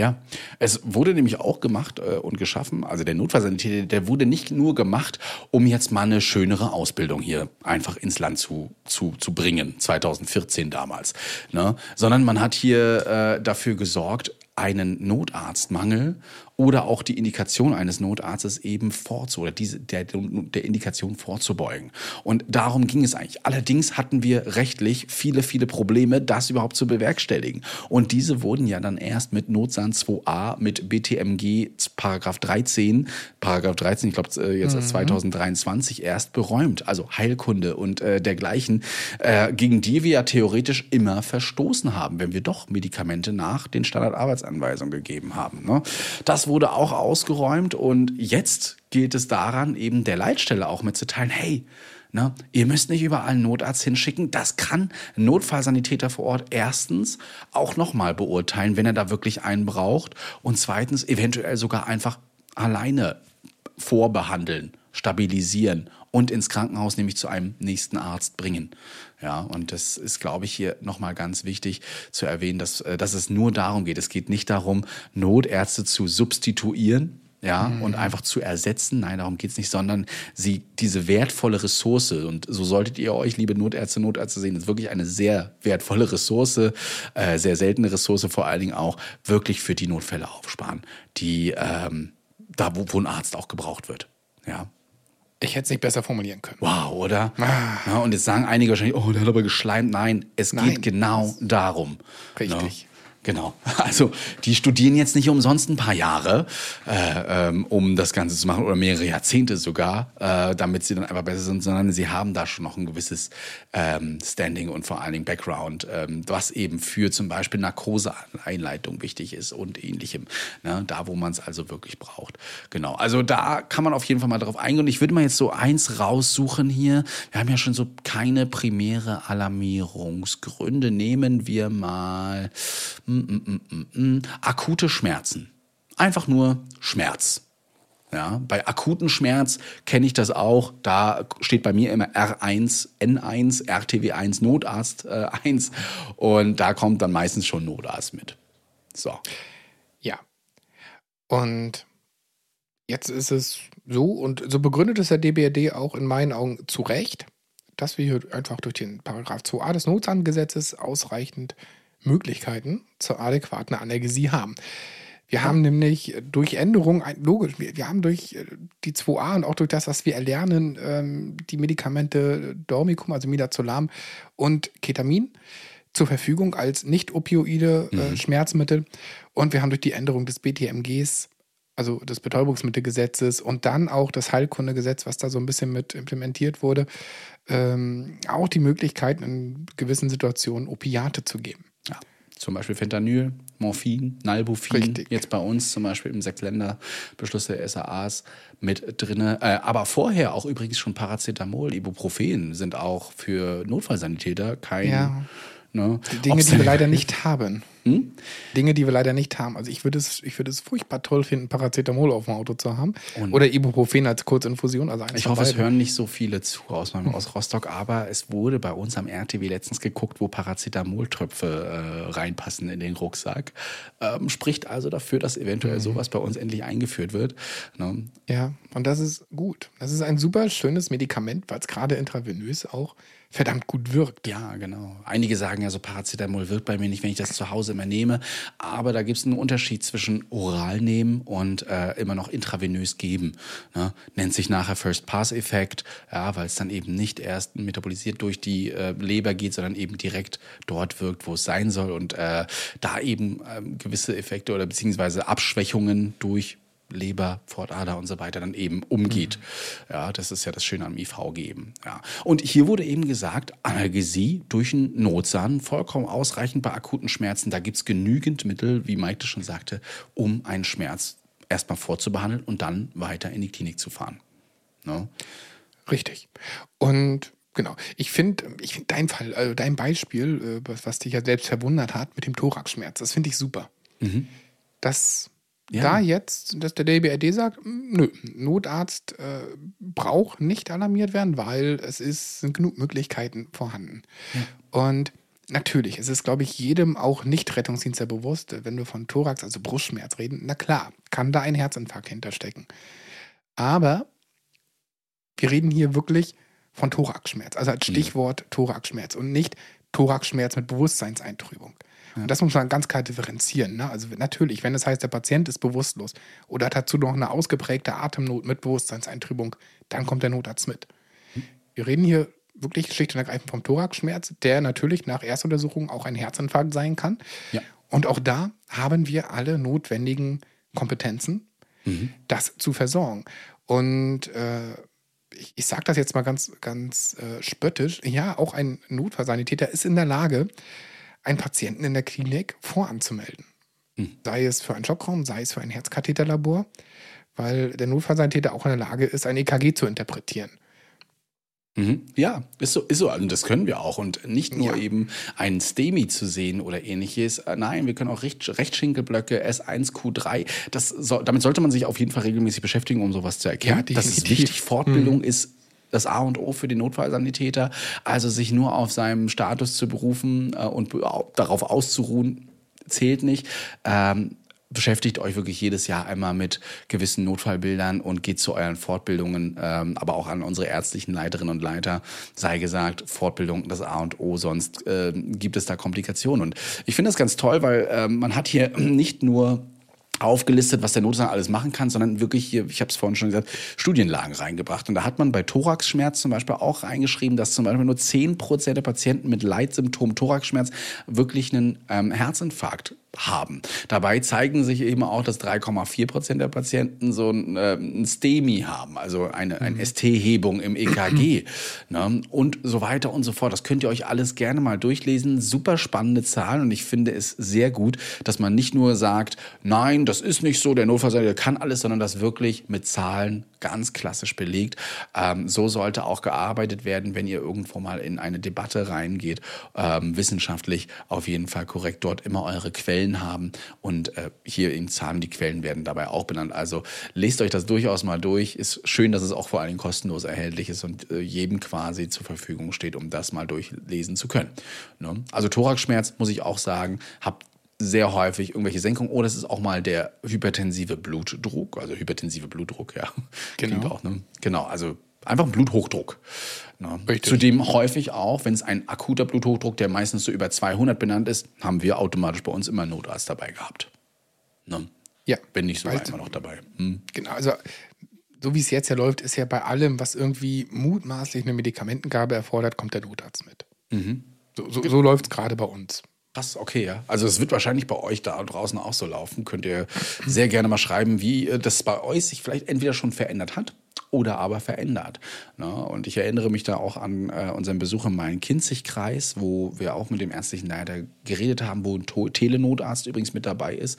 Ja. Es wurde nämlich auch gemacht äh, und geschaffen, also der Notfallsanitäter, der wurde nicht nur gemacht, um jetzt mal eine schönere Ausbildung hier einfach ins Land zu, zu, zu bringen, 2014 damals, ne? sondern man hat hier äh, dafür gesorgt, einen Notarztmangel oder auch die Indikation eines Notarztes eben vorzu oder diese der, der Indikation vorzubeugen. Und darum ging es eigentlich. Allerdings hatten wir rechtlich viele, viele Probleme, das überhaupt zu bewerkstelligen. Und diese wurden ja dann erst mit Notsan 2a, mit BTMG Paragraph 13, Paragraph 13, ich glaube jetzt als 2023 erst beräumt. Also Heilkunde und äh, dergleichen, äh, gegen die wir ja theoretisch immer verstoßen haben, wenn wir doch Medikamente nach den Standardarbeitsanweisungen gegeben haben. Ne? Das wurde auch ausgeräumt und jetzt gilt es daran, eben der Leitstelle auch mitzuteilen, hey, Ne? Ihr müsst nicht überall einen Notarzt hinschicken. Das kann ein Notfallsanitäter vor Ort erstens auch nochmal beurteilen, wenn er da wirklich einen braucht. Und zweitens eventuell sogar einfach alleine vorbehandeln, stabilisieren und ins Krankenhaus nämlich zu einem nächsten Arzt bringen. Ja, und das ist, glaube ich, hier nochmal ganz wichtig zu erwähnen, dass, äh, dass es nur darum geht. Es geht nicht darum, Notärzte zu substituieren, ja, und einfach zu ersetzen. Nein, darum geht's nicht, sondern sie diese wertvolle Ressource, und so solltet ihr euch, liebe Notärzte, Notärzte sehen, ist wirklich eine sehr wertvolle Ressource, äh, sehr seltene Ressource vor allen Dingen auch, wirklich für die Notfälle aufsparen, die ähm, da, wo, wo ein Arzt auch gebraucht wird. Ja. Ich hätte es nicht besser formulieren können. Wow, oder? Ja, und jetzt sagen einige wahrscheinlich, oh, der hat aber geschleimt. Nein, es Nein. geht genau darum. Richtig. Ne? Genau. Also die studieren jetzt nicht umsonst ein paar Jahre, äh, ähm, um das Ganze zu machen oder mehrere Jahrzehnte sogar, äh, damit sie dann einfach besser sind, sondern sie haben da schon noch ein gewisses ähm, Standing und vor allen Dingen Background, ähm, was eben für zum Beispiel Narkoseeinleitung wichtig ist und ähnlichem. Ne? Da, wo man es also wirklich braucht. Genau. Also da kann man auf jeden Fall mal drauf eingehen. Und ich würde mal jetzt so eins raussuchen hier. Wir haben ja schon so keine primäre Alarmierungsgründe. Nehmen wir mal mm, mm, mm, akute Schmerzen. Einfach nur Schmerz. Ja, bei akuten Schmerz kenne ich das auch. Da steht bei mir immer R1, N1, RTW1, Notarzt äh, 1 und da kommt dann meistens schon Notarzt mit. So. Ja. Und jetzt ist es so, und so begründet es der DBRD auch in meinen Augen zu Recht, dass wir hier einfach durch den Paragraph 2a des Notsangesetzes ausreichend Möglichkeiten zur adäquaten Analgesie haben. Wir haben nämlich durch Änderungen, logisch, wir, haben durch äh, die 2a und auch durch das, was wir erlernen, ähm, die Medikamente Dormicum, also Midazolam und Ketamin zur Verfügung als nicht-opioide äh, Schmerzmittel. Und wir haben durch die Änderung des BTMGs, also des Betäubungsmittelgesetzes und dann auch das Heilkundegesetz, was da so ein bisschen mit implementiert wurde, ähm, auch die Möglichkeit, in gewissen Situationen Opiate zu geben. Ja. zum Beispiel Fentanyl, Morphin, Nalbufin, Richtig. jetzt bei uns zum Beispiel im Sechsländer-Beschluss der SAAs mit drinne. Äh, aber vorher auch übrigens schon Paracetamol, Ibuprofen sind auch für Notfallsanitäter kein. Ja. Ne, Dinge, Ob's- die wir leider nicht haben. Hm? Dinge, die wir leider nicht haben. Also ich würde es, ich würde es furchtbar toll finden, Paracetamol auf dem Auto zu haben. Und- Oder Ibuprofen als Kurzinfusion. Also Ich hoffe, es beiden. hören nicht so viele zu aus, meinem, aus Rostock, aber es wurde bei uns am RTW letztens geguckt, wo Paracetamoltröpfe äh, reinpassen in den Rucksack. Ähm, spricht also dafür, dass eventuell sowas bei uns endlich eingeführt wird. Ne? Ja, und das ist gut. Das ist ein super schönes Medikament, weil es gerade intravenös auch verdammt gut wirkt. Ja, genau. Einige sagen ja so, Paracetamol wirkt bei mir nicht, wenn ich das zu Hause immer nehme. Aber da gibt es einen Unterschied zwischen oral nehmen und äh, immer noch intravenös geben. Ne? Nennt sich nachher First-Pass-Effekt, ja, weil es dann eben nicht erst metabolisiert durch die äh, Leber geht, sondern eben direkt dort wirkt, wo es sein soll. Und äh, da eben ähm, gewisse Effekte oder beziehungsweise Abschwächungen durch Leber, Fortader und so weiter dann eben umgeht. Ja, das ist ja das Schöne am IV geben. Ja. Und hier wurde eben gesagt, Analgesie durch einen Notsahn vollkommen ausreichend bei akuten Schmerzen. Da gibt es genügend Mittel, wie Maite schon sagte, um einen Schmerz erstmal vorzubehandeln und dann weiter in die Klinik zu fahren. Ne? Richtig. Und genau, ich finde ich find dein Fall, also dein Beispiel, äh, was, was dich ja selbst verwundert hat mit dem Thoraxschmerz, das finde ich super. Dass Ja. da jetzt, dass der DBRD sagt, "Mm, nö, Notarzt äh, braucht nicht alarmiert werden, weil es ist, sind genug Möglichkeiten vorhanden. Und natürlich, es ist, glaube ich, jedem auch Nicht-Rettungsdienstler bewusst, wenn wir von Thorax, also Brustschmerz reden, na klar, kann da ein Herzinfarkt hinterstecken. Aber wir reden hier wirklich von Thoraxschmerz, also als Stichwort Thoraxschmerz und nicht Thoraxschmerz mit Bewusstseinseintrübung. Und das muss man ganz klar differenzieren. Ne? Also natürlich, wenn es heißt, der Patient ist bewusstlos oder hat dazu noch eine ausgeprägte Atemnot mit Bewusstseinseintrübung, dann kommt der Notarzt mit. Wir reden hier wirklich schlicht und ergreifend vom Thoraxschmerz, der natürlich nach Erstuntersuchung auch ein Herzinfarkt sein kann. Ja. Und auch da haben wir alle notwendigen Kompetenzen, das zu versorgen. Und äh, ich, ich sage das jetzt mal ganz, ganz äh, spöttisch, ja, auch ein Notfallsanitäter ist in der Lage, einen Patienten in der Klinik voranzumelden. Sei es für einen Schockraum, sei es für ein Herzkatheterlabor, weil der Notfallsanitäter auch in der Lage ist, ein EKG zu interpretieren. Mhm. Ja, ist so, ist so. Und das können wir auch. Und nicht nur Ja. eben einen STEMI zu sehen oder ähnliches. Äh, Nein, wir können auch Recht, Rechtschinkelblöcke, S1, Q3. Das soll, damit sollte man sich auf jeden Fall regelmäßig beschäftigen, um sowas zu erkennen. Ja, das ist wichtig. Fortbildung ist das A und O für den Notfallsanitäter. Also sich nur auf seinem Status zu berufen äh, und darauf auszuruhen, zählt nicht. Ähm, beschäftigt euch wirklich jedes Jahr einmal mit gewissen Notfallbildern und geht zu euren Fortbildungen, ähm, aber auch an unsere ärztlichen Leiterinnen und Leiter. Sei gesagt, Fortbildung das A und O, sonst äh, gibt es da Komplikationen. Und ich finde das ganz toll, weil ähm, man hat hier nicht nur aufgelistet, was der Notarzt alles machen kann, sondern wirklich hier, ich habe es vorhin schon gesagt, Studienlagen reingebracht. Und da hat man bei Thoraxschmerz zum Beispiel auch reingeschrieben, dass zum Beispiel nur 10% der Patienten mit Leitsymptom Thoraxschmerz wirklich einen ähm, Herzinfarkt haben. Dabei zeigen sich eben auch, dass 3,4 Prozent der Patienten so ein, äh, ein STEMI haben, also eine, eine ST-Hebung im EKG ne? und so weiter und so fort. Das könnt ihr euch alles gerne mal durchlesen. Super spannende Zahlen und ich finde es sehr gut, dass man nicht nur sagt, nein, das ist nicht so, der Notfallsanitäter kann alles, sondern das wirklich mit Zahlen ganz klassisch belegt. Ähm, so sollte auch gearbeitet werden, wenn ihr irgendwo mal in eine Debatte reingeht, ähm, wissenschaftlich auf jeden Fall korrekt dort immer eure Quellen haben und äh, hier in Zahlen die Quellen werden dabei auch benannt. Also lest euch das durchaus mal durch. Ist schön, dass es auch vor allen Dingen kostenlos erhältlich ist und äh, jedem quasi zur Verfügung steht, um das mal durchlesen zu können. Ne? Also Thoraxschmerz muss ich auch sagen, habt sehr häufig irgendwelche Senkungen oder es ist auch mal der hypertensive Blutdruck, also hypertensive Blutdruck, ja. Genau. Klingt auch, ne? Genau, also einfach ein Bluthochdruck. Ne? Zudem häufig auch, wenn es ein akuter Bluthochdruck, der meistens so über 200 benannt ist, haben wir automatisch bei uns immer einen Notarzt dabei gehabt. Ne? Ja. Bin ich sogar immer noch dabei. Hm. Genau, also so wie es jetzt ja läuft, ist ja bei allem, was irgendwie mutmaßlich eine Medikamentengabe erfordert, kommt der Notarzt mit. Mhm. So, so, so läuft es gerade bei uns. Krass, okay, ja. Also es wird wahrscheinlich bei euch da draußen auch so laufen. Könnt ihr sehr gerne mal schreiben, wie äh, das bei euch sich vielleicht entweder schon verändert hat oder aber verändert. Ne? Und ich erinnere mich da auch an äh, unseren Besuch im Main-Kinzig-Kreis, wo wir auch mit dem ärztlichen Leiter geredet haben, wo ein Telenotarzt übrigens mit dabei ist,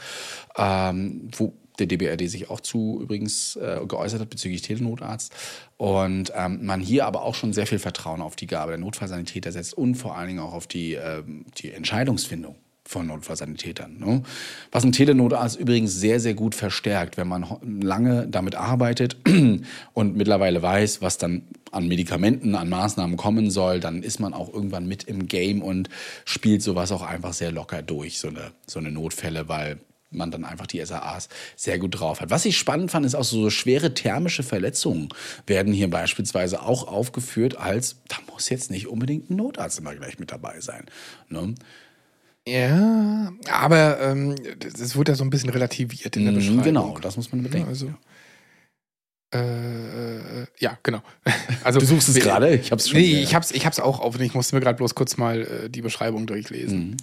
ähm, wo der DBRD sich auch zu übrigens äh, geäußert hat bezüglich Telenotarzt. Und ähm, man hier aber auch schon sehr viel Vertrauen auf die Gabe der Notfallsanitäter setzt und vor allen Dingen auch auf die, ähm, die Entscheidungsfindung von Notfallsanitätern. Ne? Was ein Telenotarzt übrigens sehr, sehr gut verstärkt, wenn man lange damit arbeitet und mittlerweile weiß, was dann an Medikamenten, an Maßnahmen kommen soll, dann ist man auch irgendwann mit im Game und spielt sowas auch einfach sehr locker durch, so eine, so eine Notfälle, weil man dann einfach die SAAs sehr gut drauf hat. Was ich spannend fand, ist auch so schwere thermische Verletzungen werden hier beispielsweise auch aufgeführt als, da muss jetzt nicht unbedingt ein Notarzt immer gleich mit dabei sein. Ne? Ja, aber ähm, das wird ja so ein bisschen relativiert in der Mhm, Beschreibung. Genau, das muss man bedenken. also, ja. Äh, ja, genau. Also, Du suchst es gerade? Ich hab's schon. Nee, ich hab's, ich hab's auch auf. Ich musste mir gerade bloß kurz mal äh, die Beschreibung durchlesen. Mhm,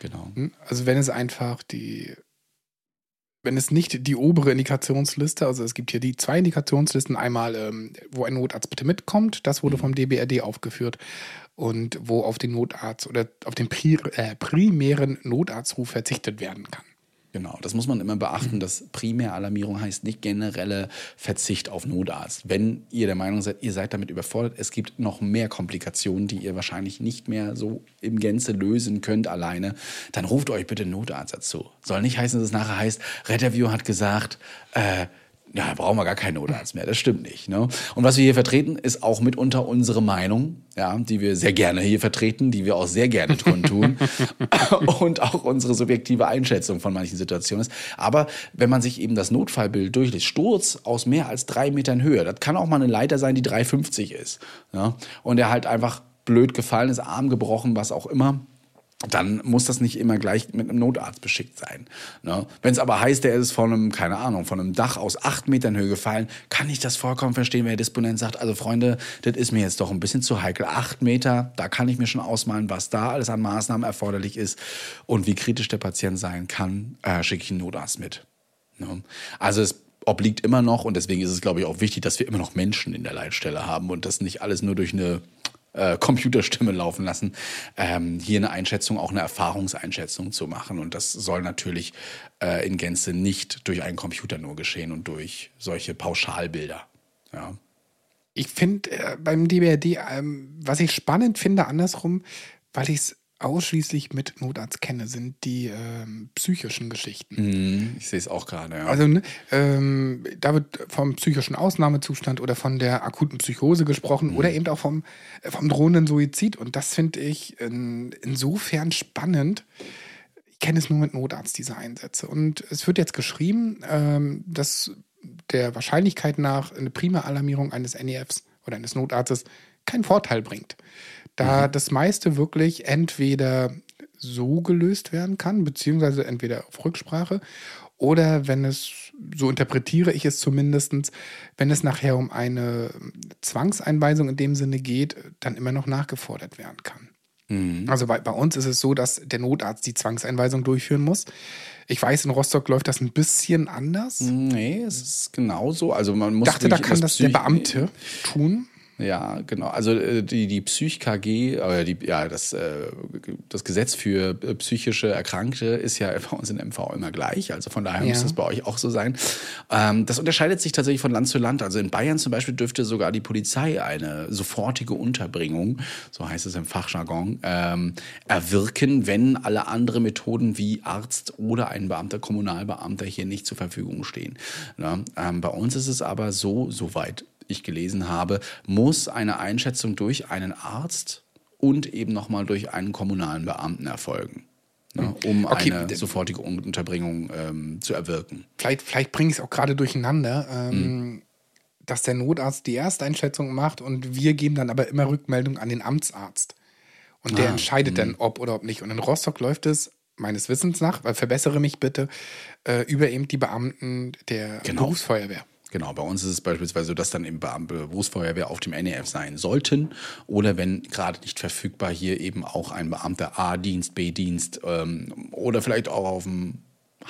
genau. Hm? Also wenn es einfach die, wenn es nicht die obere Indikationsliste, also es gibt hier die zwei Indikationslisten, einmal, ähm, wo ein Notarzt bitte mitkommt, das Mhm. wurde vom DBRD aufgeführt, und wo auf den Notarzt oder auf den pri äh, primären Notarztruf verzichtet werden kann. Genau, das muss man immer beachten, dass Primäralarmierung heißt nicht generelle Verzicht auf Notarzt. Wenn ihr der Meinung seid, ihr seid damit überfordert, es gibt noch mehr Komplikationen, die ihr wahrscheinlich nicht mehr so im Gänze lösen könnt alleine, dann ruft euch bitte Notarzt dazu. Soll nicht heißen, dass es nachher heißt, Retterview hat gesagt, äh, ja, brauchen wir gar keinen Notarzt mehr. Das stimmt nicht. Ne? Und was wir hier vertreten, ist auch mitunter unsere Meinung, ja, die wir sehr gerne hier vertreten, die wir auch sehr gerne kundtun und auch unsere subjektive Einschätzung von manchen Situationen ist. Aber wenn man sich eben das Notfallbild durchliest, Sturz aus mehr als drei Metern Höhe, das kann auch mal eine Leiter sein, die 3,50 ist. Ja? Und er halt einfach blöd gefallen ist, Arm gebrochen, was auch immer dann muss das nicht immer gleich mit einem Notarzt beschickt sein. Ne? Wenn es aber heißt, der ist von einem, keine Ahnung, von einem Dach aus acht Metern Höhe gefallen, kann ich das vollkommen verstehen, wenn der Disponent sagt, also Freunde, das ist mir jetzt doch ein bisschen zu heikel. Acht Meter, da kann ich mir schon ausmalen, was da alles an Maßnahmen erforderlich ist und wie kritisch der Patient sein kann, äh, schicke ich einen Notarzt mit. Ne? Also es obliegt immer noch und deswegen ist es, glaube ich, auch wichtig, dass wir immer noch Menschen in der Leitstelle haben und das nicht alles nur durch eine äh, Computerstimme laufen lassen, ähm, hier eine Einschätzung, auch eine Erfahrungseinschätzung zu machen. Und das soll natürlich äh, in Gänze nicht durch einen Computer nur geschehen und durch solche Pauschalbilder. Ja. Ich finde äh, beim DBRD, ähm, was ich spannend finde, andersrum, weil ich es ausschließlich mit Notarzt kenne, sind die ähm, psychischen Geschichten. Mhm, ich sehe es auch gerade. Ja. Also ne, ähm, da wird vom psychischen Ausnahmezustand oder von der akuten Psychose gesprochen oder eben auch vom, äh, vom drohenden Suizid. Und das finde ich in, insofern spannend. Ich kenne es nur mit Notarzt, diese Einsätze. Und es wird jetzt geschrieben, ähm, dass der Wahrscheinlichkeit nach eine Primeralarmierung eines NEFs oder eines Notarztes keinen Vorteil bringt. Da das meiste wirklich entweder so gelöst werden kann, beziehungsweise entweder auf Rücksprache oder wenn es, so interpretiere ich es zumindest, wenn es nachher um eine Zwangseinweisung in dem Sinne geht, dann immer noch nachgefordert werden kann. Also bei, bei uns ist es so, dass der Notarzt die Zwangseinweisung durchführen muss. Ich weiß, in Rostock läuft das ein bisschen anders. Nee, es ist genauso. Also man muss Ich dachte, da kann das der Beamte tun. Ja, genau. Also äh, die, die PsychKG, äh, die, ja, das, äh, das Gesetz für äh, psychische Erkrankte ist ja bei uns in MV immer gleich. Also von daher Ja. muss das bei euch auch so sein. Ähm, das unterscheidet sich tatsächlich von Land zu Land. Also in Bayern zum Beispiel dürfte sogar die Polizei eine sofortige Unterbringung, so heißt es im Fachjargon, ähm, erwirken, wenn alle andere Methoden wie Arzt oder ein Beamter, Kommunalbeamter hier nicht zur Verfügung stehen. Ja, ähm, bei uns ist es aber so, soweit ich gelesen habe, muss eine Einschätzung durch einen Arzt und eben nochmal durch einen kommunalen Beamten erfolgen, ne, um Okay, eine sofortige Unterbringung ähm, zu erwirken. Vielleicht, vielleicht bringe ich es auch gerade durcheinander, ähm, dass der Notarzt die Ersteinschätzung macht und wir geben dann aber immer Rückmeldung an den Amtsarzt. Und der Ah, entscheidet dann, ob oder ob nicht. Und in Rostock läuft es meines Wissens nach, weil verbessere mich bitte, äh, über eben die Beamten der Genau. Berufsfeuerwehr. Genau, bei uns ist es beispielsweise so, dass dann eben Beamte Berufsfeuerwehr auf dem NEF sein sollten oder wenn gerade nicht verfügbar hier eben auch ein Beamter A-Dienst, B-Dienst ähm, oder vielleicht auch auf dem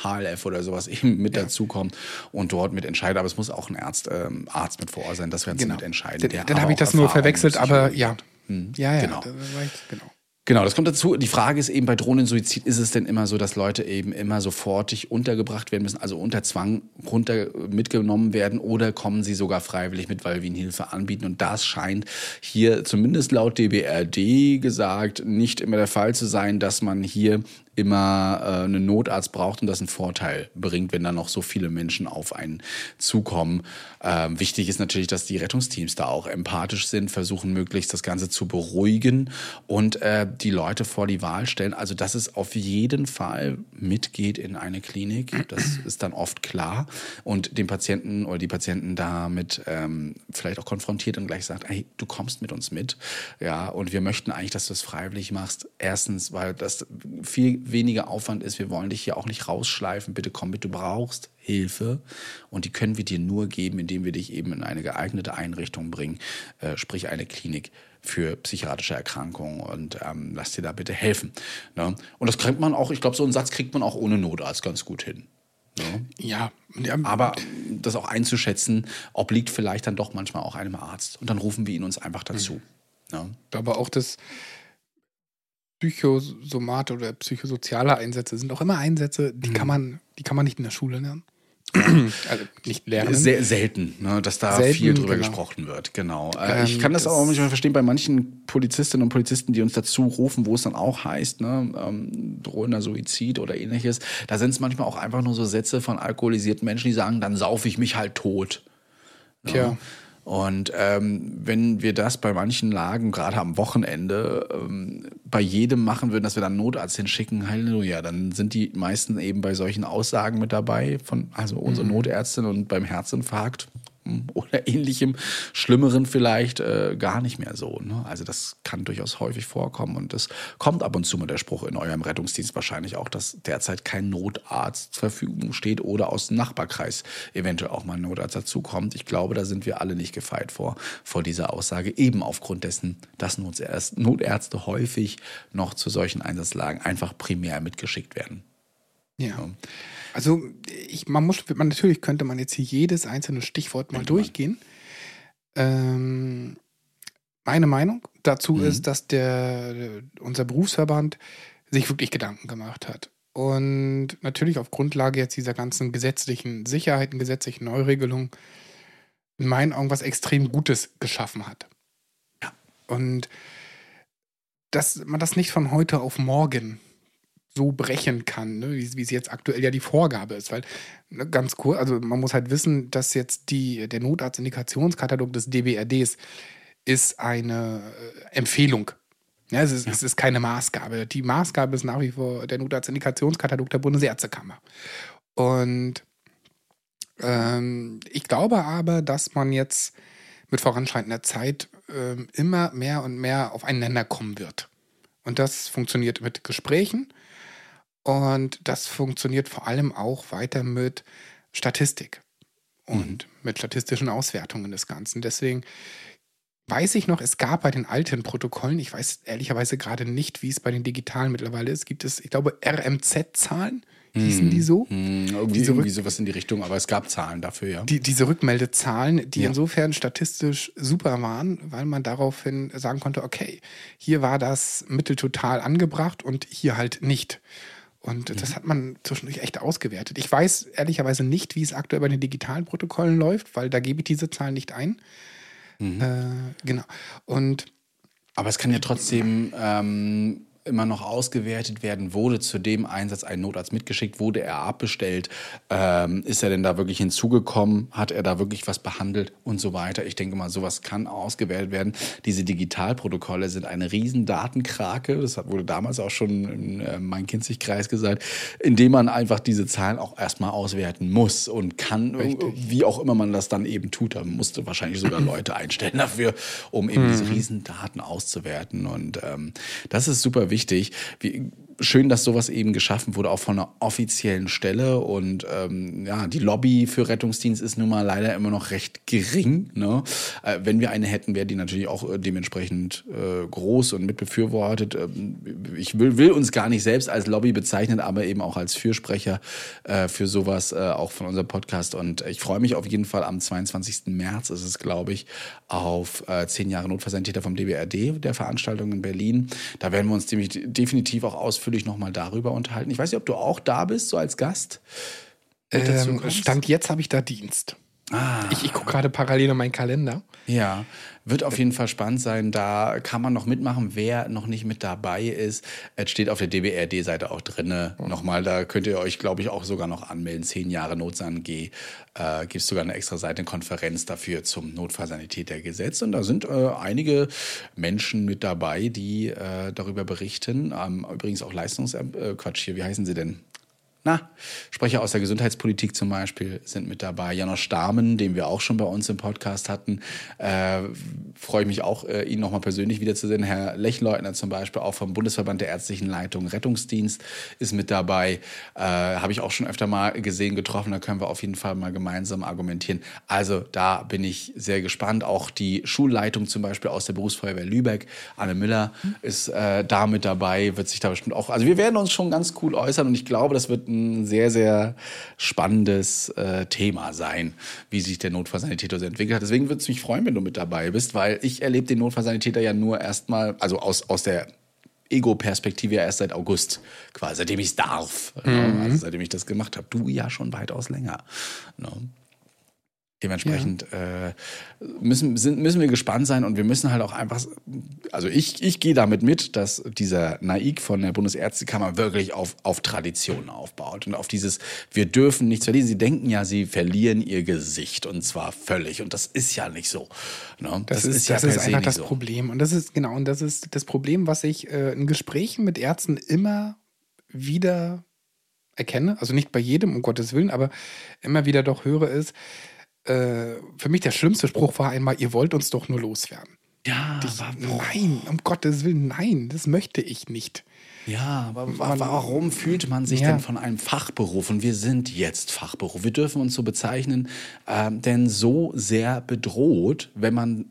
HLF oder sowas eben mit dazukommt und dort mit entscheidet. Aber es muss auch ein Arzt, ähm, Arzt mit vor Ort sein, das Ganze Genau. mit entscheiden. Dann, dann habe ich das nur verwechselt, aber ja. hat. Ja, ja, genau. da war ich, genau. Genau, das kommt dazu. Die Frage ist eben bei Drohnensuizid, ist es denn immer so, dass Leute eben immer sofortig untergebracht werden müssen, also unter Zwang runter mitgenommen werden oder kommen sie sogar freiwillig mit, weil wir ihnen Hilfe anbieten? Und das scheint hier zumindest laut DBRD gesagt nicht immer der Fall zu sein, dass man hier immer äh, einen Notarzt braucht und das einen Vorteil bringt, wenn da noch so viele Menschen auf einen zukommen. Ähm, wichtig ist natürlich, dass die Rettungsteams da auch empathisch sind, versuchen möglichst das Ganze zu beruhigen und äh, die Leute vor die Wahl stellen. Also, dass es auf jeden Fall mitgeht in eine Klinik, das ist dann oft klar und den Patienten oder die Patienten damit ähm, vielleicht auch konfrontiert und gleich sagt, hey, du kommst mit uns mit, ja, und wir möchten eigentlich, dass du es freiwillig machst. Erstens, weil das viel weniger Aufwand ist. Wir wollen dich hier auch nicht rausschleifen. Bitte komm mit, du brauchst Hilfe und die können wir dir nur geben, indem wir dich eben in eine geeignete Einrichtung bringen, äh, sprich eine Klinik für psychiatrische Erkrankungen und ähm, lass dir da bitte helfen. Ne? Und das kriegt man auch, ich glaube, so einen Satz kriegt man auch ohne Notarzt ganz gut hin. Ne? Ja, ja Aber das auch einzuschätzen, obliegt vielleicht dann doch manchmal auch einem Arzt. Und dann rufen wir ihn uns einfach dazu. Ne? aber auch das Psychosomat oder psychosoziale Einsätze sind auch immer Einsätze, die Mhm. kann man, die kann man nicht in der Schule lernen. also nicht lernen. Sehr selten, ne, dass da Selten, viel drüber genau. gesprochen wird. Genau. Äh, ich Ähm, kann das, das- auch manchmal verstehen bei manchen Polizistinnen und Polizisten, die uns dazu rufen, wo es dann auch heißt, ne, ähm, drohender Suizid oder ähnliches. Da sind es manchmal auch einfach nur so Sätze von alkoholisierten Menschen, die sagen, dann saufe ich mich halt tot. Tja. Und ähm, wenn wir das bei manchen Lagen, gerade am Wochenende, ähm, bei jedem machen würden, dass wir dann Notarzt hinschicken, Halleluja, dann sind die meisten eben bei solchen Aussagen mit dabei, von also unsere Notärztin und beim Herzinfarkt oder ähnlichem, Schlimmeren vielleicht äh, gar nicht mehr so. Ne? Also das kann durchaus häufig vorkommen und es kommt ab und zu mal der Spruch in eurem Rettungsdienst wahrscheinlich auch, dass derzeit kein Notarzt zur Verfügung steht oder aus dem Nachbarkreis eventuell auch mal ein Notarzt dazukommt. Ich glaube, da sind wir alle nicht gefeit vor, vor dieser Aussage, eben aufgrund dessen, dass Notärzte, Notärzte häufig noch zu solchen Einsatzlagen einfach primär mitgeschickt werden. Ja. Also ich, man muss, man natürlich könnte man jetzt hier jedes einzelne Stichwort mal durchgehen. Ähm, meine Meinung dazu Mhm. ist, dass der unser Berufsverband sich wirklich Gedanken gemacht hat. Und natürlich auf Grundlage jetzt dieser ganzen gesetzlichen Sicherheiten, gesetzlichen Neuregelungen in meinen Augen was extrem Gutes geschaffen hat. Ja. Und dass man das nicht von heute auf morgen so brechen kann, ne, wie, wie es jetzt aktuell ja die Vorgabe ist. Weil, ne, ganz kurz, also man muss halt wissen, dass jetzt die, der Notarztindikationskatalog des DBRDs ist eine äh, Empfehlung. Ja, es, ist, es ist keine Maßgabe. Die Maßgabe ist nach wie vor der Notarztindikationskatalog der Bundesärztekammer. Und ähm, ich glaube aber, dass man jetzt mit voranschreitender Zeit ähm, immer mehr und mehr aufeinander kommen wird. Und das funktioniert mit Gesprächen und das funktioniert vor allem auch weiter mit Statistik und mit statistischen Auswertungen des Ganzen. Deswegen weiß ich noch, es gab bei den alten Protokollen, ich weiß ehrlicherweise gerade nicht, wie es bei den digitalen mittlerweile ist, gibt es, ich glaube, RMZ-Zahlen, hießen die so? Hm, irgendwie, Diese irgendwie sowas in die Richtung, aber es gab Zahlen dafür, ja. Die, diese Rückmeldezahlen, die Ja. insofern statistisch super waren, weil man daraufhin sagen konnte, okay, hier war das Mittel total angebracht und hier halt nicht. Und Mhm. das hat man zwischendurch echt ausgewertet. Ich weiß ehrlicherweise nicht, wie es aktuell bei den digitalen Protokollen läuft, weil da gebe ich diese Zahlen nicht ein. Mhm. Äh, genau. Und Aber es kann ja trotzdem ähm, immer noch ausgewertet werden, wurde zu dem Einsatz ein Notarzt mitgeschickt, wurde er abbestellt, ähm, ist er denn da wirklich hinzugekommen, hat er da wirklich was behandelt und so weiter. Ich denke mal, sowas kann ausgewertet werden. Diese Digitalprotokolle sind eine riesen Datenkrake, das wurde damals auch schon im äh, Main-Kinzig-Kreis gesagt, indem man einfach diese Zahlen auch erstmal auswerten muss und kann, wie auch immer man das dann eben tut. Da musste wahrscheinlich sogar Leute einstellen dafür, um eben diese riesen Daten auszuwerten. Und ähm, das ist super wichtig. Wie, schön, dass sowas eben geschaffen wurde, auch von einer offiziellen Stelle. Und ähm, ja, die Lobby für Rettungsdienst ist nun mal leider immer noch recht gering. Ne? Äh, wenn wir eine hätten, wäre die natürlich auch äh, dementsprechend äh, groß und mitbefürwortet. Ähm, ich will, will uns gar nicht selbst als Lobby bezeichnen, aber eben auch als Fürsprecher äh, für sowas, äh, auch von unserem Podcast. Und ich freue mich auf jeden Fall am 22. März, ist es, glaube ich, auf zehn Jahre Notfallsanitäter vom DBRD, der Veranstaltung in Berlin. Da werden wir uns definitiv auch ausführlich nochmal darüber unterhalten. Ich weiß nicht, ob du auch da bist, so als Gast. Ähm? Stand jetzt habe ich da Dienst. Ah. Ich, ich gucke gerade parallel in meinen Kalender. Ja, wird auf jeden Fall spannend sein. Da kann man noch mitmachen. Wer noch nicht mit dabei ist, es steht auf der DBRD-Seite auch drinne. Nochmal, da könnt ihr euch, glaube ich, auch sogar noch anmelden. Zehn Jahre Notsan G. Äh, Gibt es sogar eine extra Seite, eine Konferenz dafür zum Notfallsanitätergesetz. Und da sind äh, einige Menschen mit dabei, die äh, darüber berichten. Ähm, übrigens auch Leistungs... Äh, Quatsch hier, wie heißen sie denn? Na, Sprecher aus der Gesundheitspolitik zum Beispiel sind mit dabei. Janosch Stamen, den wir auch schon bei uns im Podcast hatten, äh, freue ich mich auch, äh, ihn nochmal persönlich wiederzusehen. Herr Lechleutner zum Beispiel, auch vom Bundesverband der ärztlichen Leitung Rettungsdienst ist mit dabei. Äh, Habe ich auch schon öfter mal gesehen, getroffen. Da können wir auf jeden Fall mal gemeinsam argumentieren. Also da bin ich sehr gespannt. Auch die Schulleitung zum Beispiel aus der Berufsfeuerwehr Lübeck, Anne Müller, ist äh, da mit dabei, wird sich da bestimmt auch. Also wir werden uns schon ganz cool äußern und ich glaube, das wird ein sehr, sehr spannendes äh, Thema sein, wie sich der Notfallsanitäter so entwickelt hat. Deswegen würde es mich freuen, wenn du mit dabei bist, weil ich erlebe den Notfallsanitäter ja nur erstmal, also aus, aus der Ego-Perspektive ja erst seit August, quasi, seitdem ich es darf. Ne? Also seitdem ich das gemacht habe. Du ja schon weitaus länger. Ne? Dementsprechend äh, müssen, sind, müssen wir gespannt sein und wir müssen halt auch einfach, also ich, ich gehe damit mit, dass dieser Naik von der Bundesärztekammer wirklich auf, auf Tradition aufbaut und auf dieses, wir dürfen nichts verlieren. Sie denken ja, sie verlieren ihr Gesicht und zwar völlig und das ist ja nicht so. Ne? Das, ist, das per ist se einfach nicht das so. Problem. Und das ist, genau, und das ist das Problem, was ich äh, in Gesprächen mit Ärzten immer wieder erkenne. Also nicht bei jedem, um Gottes Willen, aber immer wieder doch höre, ist, äh, für mich der schlimmste Spruch war einmal, ihr wollt uns doch nur loswerden. Ja, Ich, nein, um Gottes Willen, nein, das möchte ich nicht. Ja, aber wa- warum fühlt man sich Ja. denn von einem Fachberuf, und wir sind jetzt Fachberuf, wir dürfen uns so bezeichnen, ähm, denn so sehr bedroht, wenn man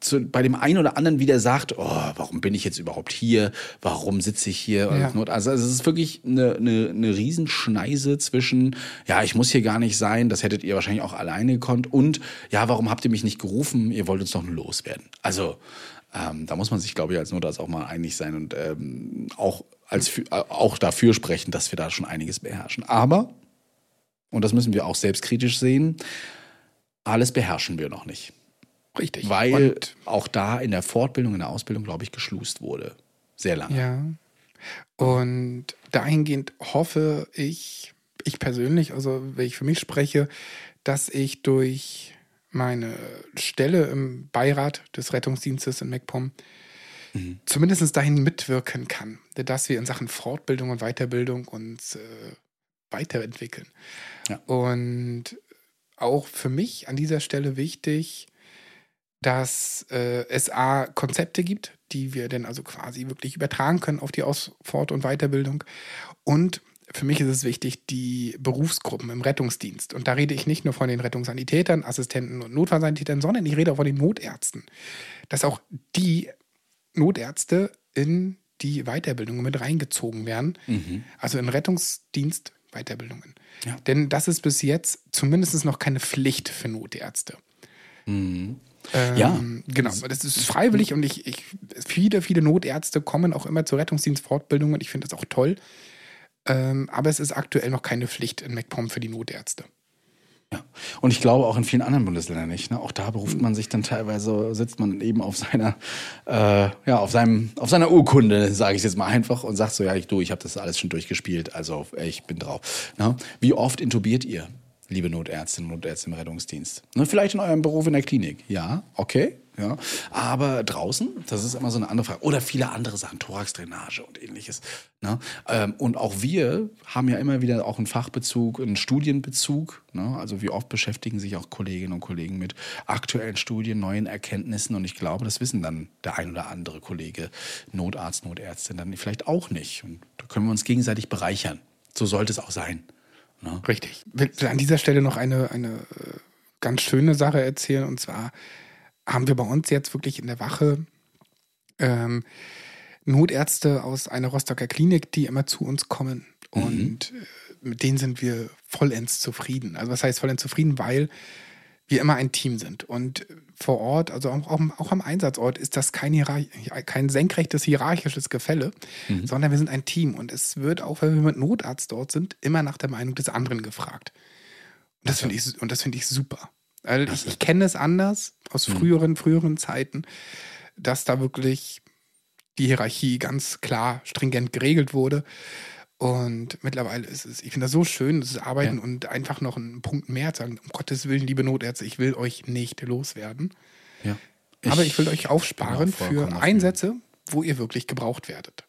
zu, bei dem einen oder anderen wieder sagt, oh, warum bin ich jetzt überhaupt hier? Warum sitze ich hier? Ja. Also, es ist wirklich eine, eine, eine Riesenschneise zwischen, ja, ich muss hier gar nicht sein, das hättet ihr wahrscheinlich auch alleine gekonnt, und ja, warum habt ihr mich nicht gerufen? Ihr wollt uns doch nur loswerden. Also ähm, da muss man sich, glaube ich, als Notarzt auch mal einig sein und ähm, auch, als, äh, auch dafür sprechen, dass wir da schon einiges beherrschen. Aber, und das müssen wir auch selbstkritisch sehen, alles beherrschen wir noch nicht. Richtig. Weil Und, auch da in der Fortbildung, in der Ausbildung, glaube ich, geschlust wurde. Sehr lange. ja. Und dahingehend hoffe ich, ich persönlich, also wenn ich für mich spreche, dass ich durch meine Stelle im Beirat des Rettungsdienstes in MacPom zumindest dahin mitwirken kann, dass wir in Sachen Fortbildung und Weiterbildung uns äh, weiterentwickeln. Ja. Und auch für mich an dieser Stelle wichtig, dass äh, es A, Konzepte gibt, die wir dann also quasi wirklich übertragen können auf die Aus-, Fort- und Weiterbildung. Und für mich ist es wichtig, die Berufsgruppen im Rettungsdienst. Und da rede ich nicht nur von den Rettungssanitätern, Assistenten und Notfallsanitätern, sondern ich rede auch von den Notärzten. Dass auch die Notärzte in die Weiterbildungen mit reingezogen werden. Also in Rettungsdienst Weiterbildungen. Ja. Denn das ist bis jetzt zumindest noch keine Pflicht für Notärzte. Ähm, Ja. Genau, das ist freiwillig und ich, ich, viele, viele Notärzte kommen auch immer zur Rettungsdienstfortbildung und ich finde das auch toll. Ähm, aber es ist aktuell noch keine Pflicht in MacPom für die Notärzte. Ja. Und ich glaube auch in vielen anderen Bundesländern nicht. Ne? Auch da beruft man sich dann teilweise, sitzt man eben auf seiner, äh, ja, auf seinem, auf seiner Urkunde, sage ich jetzt mal einfach, und sagt so, ja, ich, du, ich habe das alles schon durchgespielt, also ich bin drauf. Ne? Wie oft intubiert ihr, liebe Notärztinnen und Notärzte im Rettungsdienst? Ne? Vielleicht in eurem Beruf in der Klinik. Ja, okay. Ja. Aber draußen, das ist immer so eine andere Frage. Oder viele andere Sachen, Thoraxdrainage und ähnliches. Ne? Ähm, und auch wir haben ja immer wieder auch einen Fachbezug, einen Studienbezug. Ne? Also wie oft beschäftigen sich auch Kolleginnen und Kollegen mit aktuellen Studien, neuen Erkenntnissen. Und ich glaube, das wissen dann der ein oder andere Kollege, Notarzt, Notärztin, dann vielleicht auch nicht. Und da können wir uns gegenseitig bereichern. So sollte es auch sein. Ne? Richtig. Ich will an dieser Stelle noch eine, eine äh, ganz schöne Sache erzählen. Und zwar haben wir bei uns jetzt wirklich in der Wache ähm, Notärzte aus einer Rostocker Klinik, die immer zu uns kommen. Und äh, mit denen sind wir vollends zufrieden. Also was heißt vollends zufrieden? Weil wir immer ein Team sind. Und vor Ort, also auch, auch, auch am Einsatzort, ist das kein, Hierarch kein senkrechtes hierarchisches Gefälle, sondern wir sind ein Team. Und es wird auch, wenn wir mit Notarzt dort sind, immer nach der Meinung des anderen gefragt. Und das finde ich, und das finde ich super. Also ich, ich kenne es anders aus früheren, früheren Zeiten, dass da wirklich die Hierarchie ganz klar, stringent geregelt wurde. Und mittlerweile ist es, ich finde das so schön, das Arbeiten Ja. und einfach noch einen Punkt mehr zu sagen, um Gottes Willen, liebe Notärzte, ich will euch nicht loswerden. Ja. aber ich will euch aufsparen für. Einsätze, wo ihr wirklich gebraucht werdet.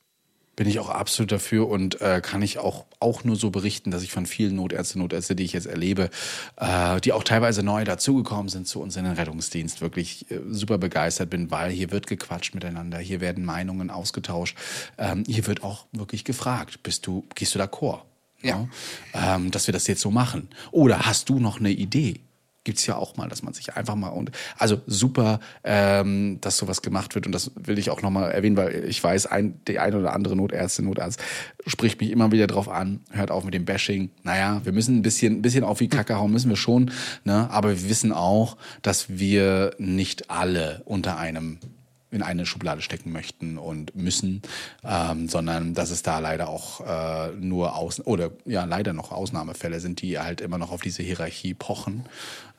Bin ich auch absolut dafür und äh, kann ich auch, auch nur so berichten, dass ich von vielen Notärzte, Notärzte, die ich jetzt erlebe, äh, die auch teilweise neu dazugekommen sind zu uns in den Rettungsdienst, wirklich äh, super begeistert bin, weil hier wird gequatscht miteinander, hier werden Meinungen ausgetauscht, ähm, hier wird auch wirklich gefragt, bist du, gehst du d'accord? Ja. Ähm, dass wir das jetzt so machen. Oder hast du noch eine Idee? Gibt's ja auch mal, dass man sich einfach mal und also super, ähm, dass sowas gemacht wird und das will ich auch nochmal erwähnen, weil ich weiß, ein, die eine oder andere Notärztin, Notarzt spricht mich immer wieder drauf an, hört auf mit dem Bashing. Naja, wir müssen ein bisschen, ein bisschen auf die Kacke hauen, müssen wir schon, ne? aber wir wissen auch, dass wir nicht alle unter einem in eine Schublade stecken möchten und müssen, ähm, sondern dass es da leider auch äh, nur Aus oder ja leider noch Ausnahmefälle sind, die halt immer noch auf diese Hierarchie pochen.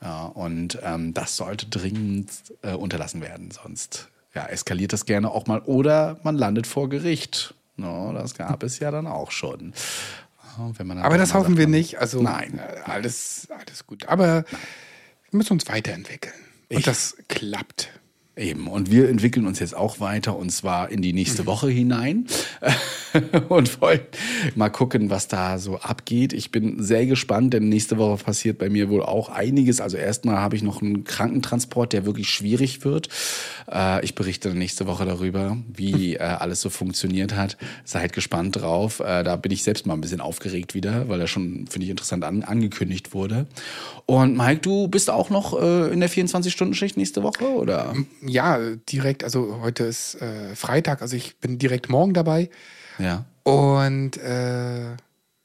Ja, und ähm, das sollte dringend äh, unterlassen werden, sonst ja, eskaliert das gerne auch mal oder man landet vor Gericht. No, das gab es ja dann auch schon. Dann Aber das hoffen wir nicht. Also Nein. äh, alles, alles gut. Aber wir müssen uns weiterentwickeln. Und Ich- das klappt. Eben, und wir entwickeln uns jetzt auch weiter und zwar in die nächste Woche hinein und wollen mal gucken, was da so abgeht. Ich bin sehr gespannt, denn nächste Woche passiert bei mir wohl auch einiges. Also erstmal habe ich noch einen Krankentransport, der wirklich schwierig wird. Äh, ich berichte nächste Woche darüber, wie äh, alles so funktioniert hat. Seid gespannt drauf. Äh, da bin ich selbst mal ein bisschen aufgeregt wieder, weil er schon, finde ich, interessant an, angekündigt wurde. Und Mike, du bist auch noch in der 24-Stunden-Schicht nächste Woche, oder? Ja, direkt, also heute ist äh, Freitag, also ich bin direkt morgen dabei. Ja. Und äh,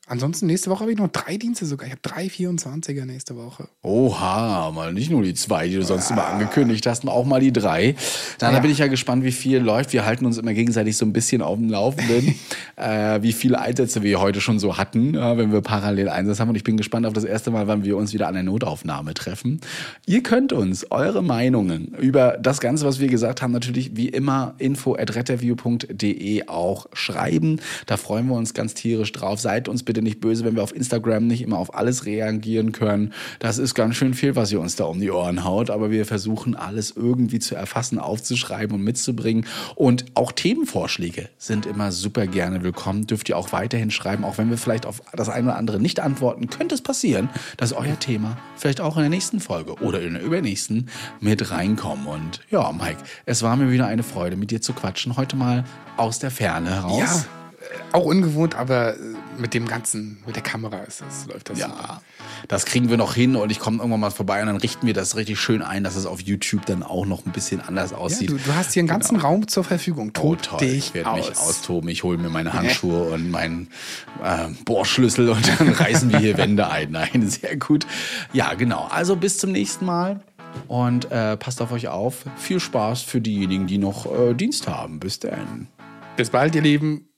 ansonsten nächste Woche habe ich noch drei Dienste sogar. Ich habe drei 24er nächste Woche. Oha, mal nicht nur die zwei, die du sonst immer angekündigt hast, auch mal die drei. Na, da Ja. bin ich ja gespannt, wie viel läuft. Wir halten uns immer gegenseitig so ein bisschen auf dem Laufenden, äh, wie viele Einsätze wir heute schon so hatten, äh, wenn wir parallel Einsatz haben. Und ich bin gespannt auf das erste Mal, wann wir uns wieder an der Notaufnahme treffen. Ihr könnt uns eure Meinungen über das Ganze, was wir gesagt haben, natürlich wie immer info at retterview.de auch schreiben. Da freuen wir uns ganz tierisch drauf. Seid uns bitte nicht böse, wenn wir auf Instagram nicht immer auf alles reagieren können. Das ist ganz schön viel, was ihr uns da um die Ohren haut, aber wir versuchen alles irgendwie zu erfassen, aufzuschreiben und mitzubringen. Und auch Themenvorschläge sind immer super gerne willkommen. Dürft ihr auch weiterhin schreiben, auch wenn wir vielleicht auf das eine oder andere nicht antworten, könnte es passieren, dass euer Thema vielleicht auch in der nächsten Folge oder in der übernächsten mit reinkommen. Und ja, Mike, es war mir wieder eine Freude, mit dir zu quatschen. Heute mal aus der Ferne heraus. Ja, auch ungewohnt, aber äh, mit dem Ganzen, mit der Kamera ist das, läuft das super. Ja, das kriegen wir noch hin und ich komme irgendwann mal vorbei und dann richten wir das richtig schön ein, dass es auf YouTube dann auch noch ein bisschen anders Ja, aussieht. du, du hast hier einen ganzen Raum zur Verfügung. Oh, Tob toll. dich ich werde mich aus. austoben. Ich hole mir meine Handschuhe und meinen äh, Bohrschlüssel und dann reißen wir hier Wände ein. Nein, sehr gut. Ja, genau. Also bis zum nächsten Mal und äh, passt auf euch auf. Viel Spaß für diejenigen, die noch äh, Dienst haben. Bis dann. Bis bald, ihr Lieben.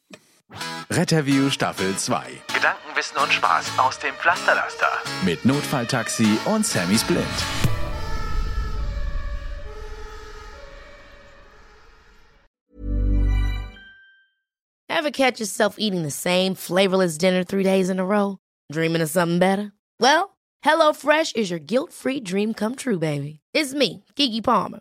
Retterview Staffel 2 Gedanken, Wissen und Spaß aus dem Pflasterlaster. mit Notfalltaxi und Sammy Splint. Ever catch yourself eating the same flavorless dinner three days in a row? Dreaming of something better? Well, HelloFresh is your guilt free dream come true, baby. It's me, Kiki Palmer.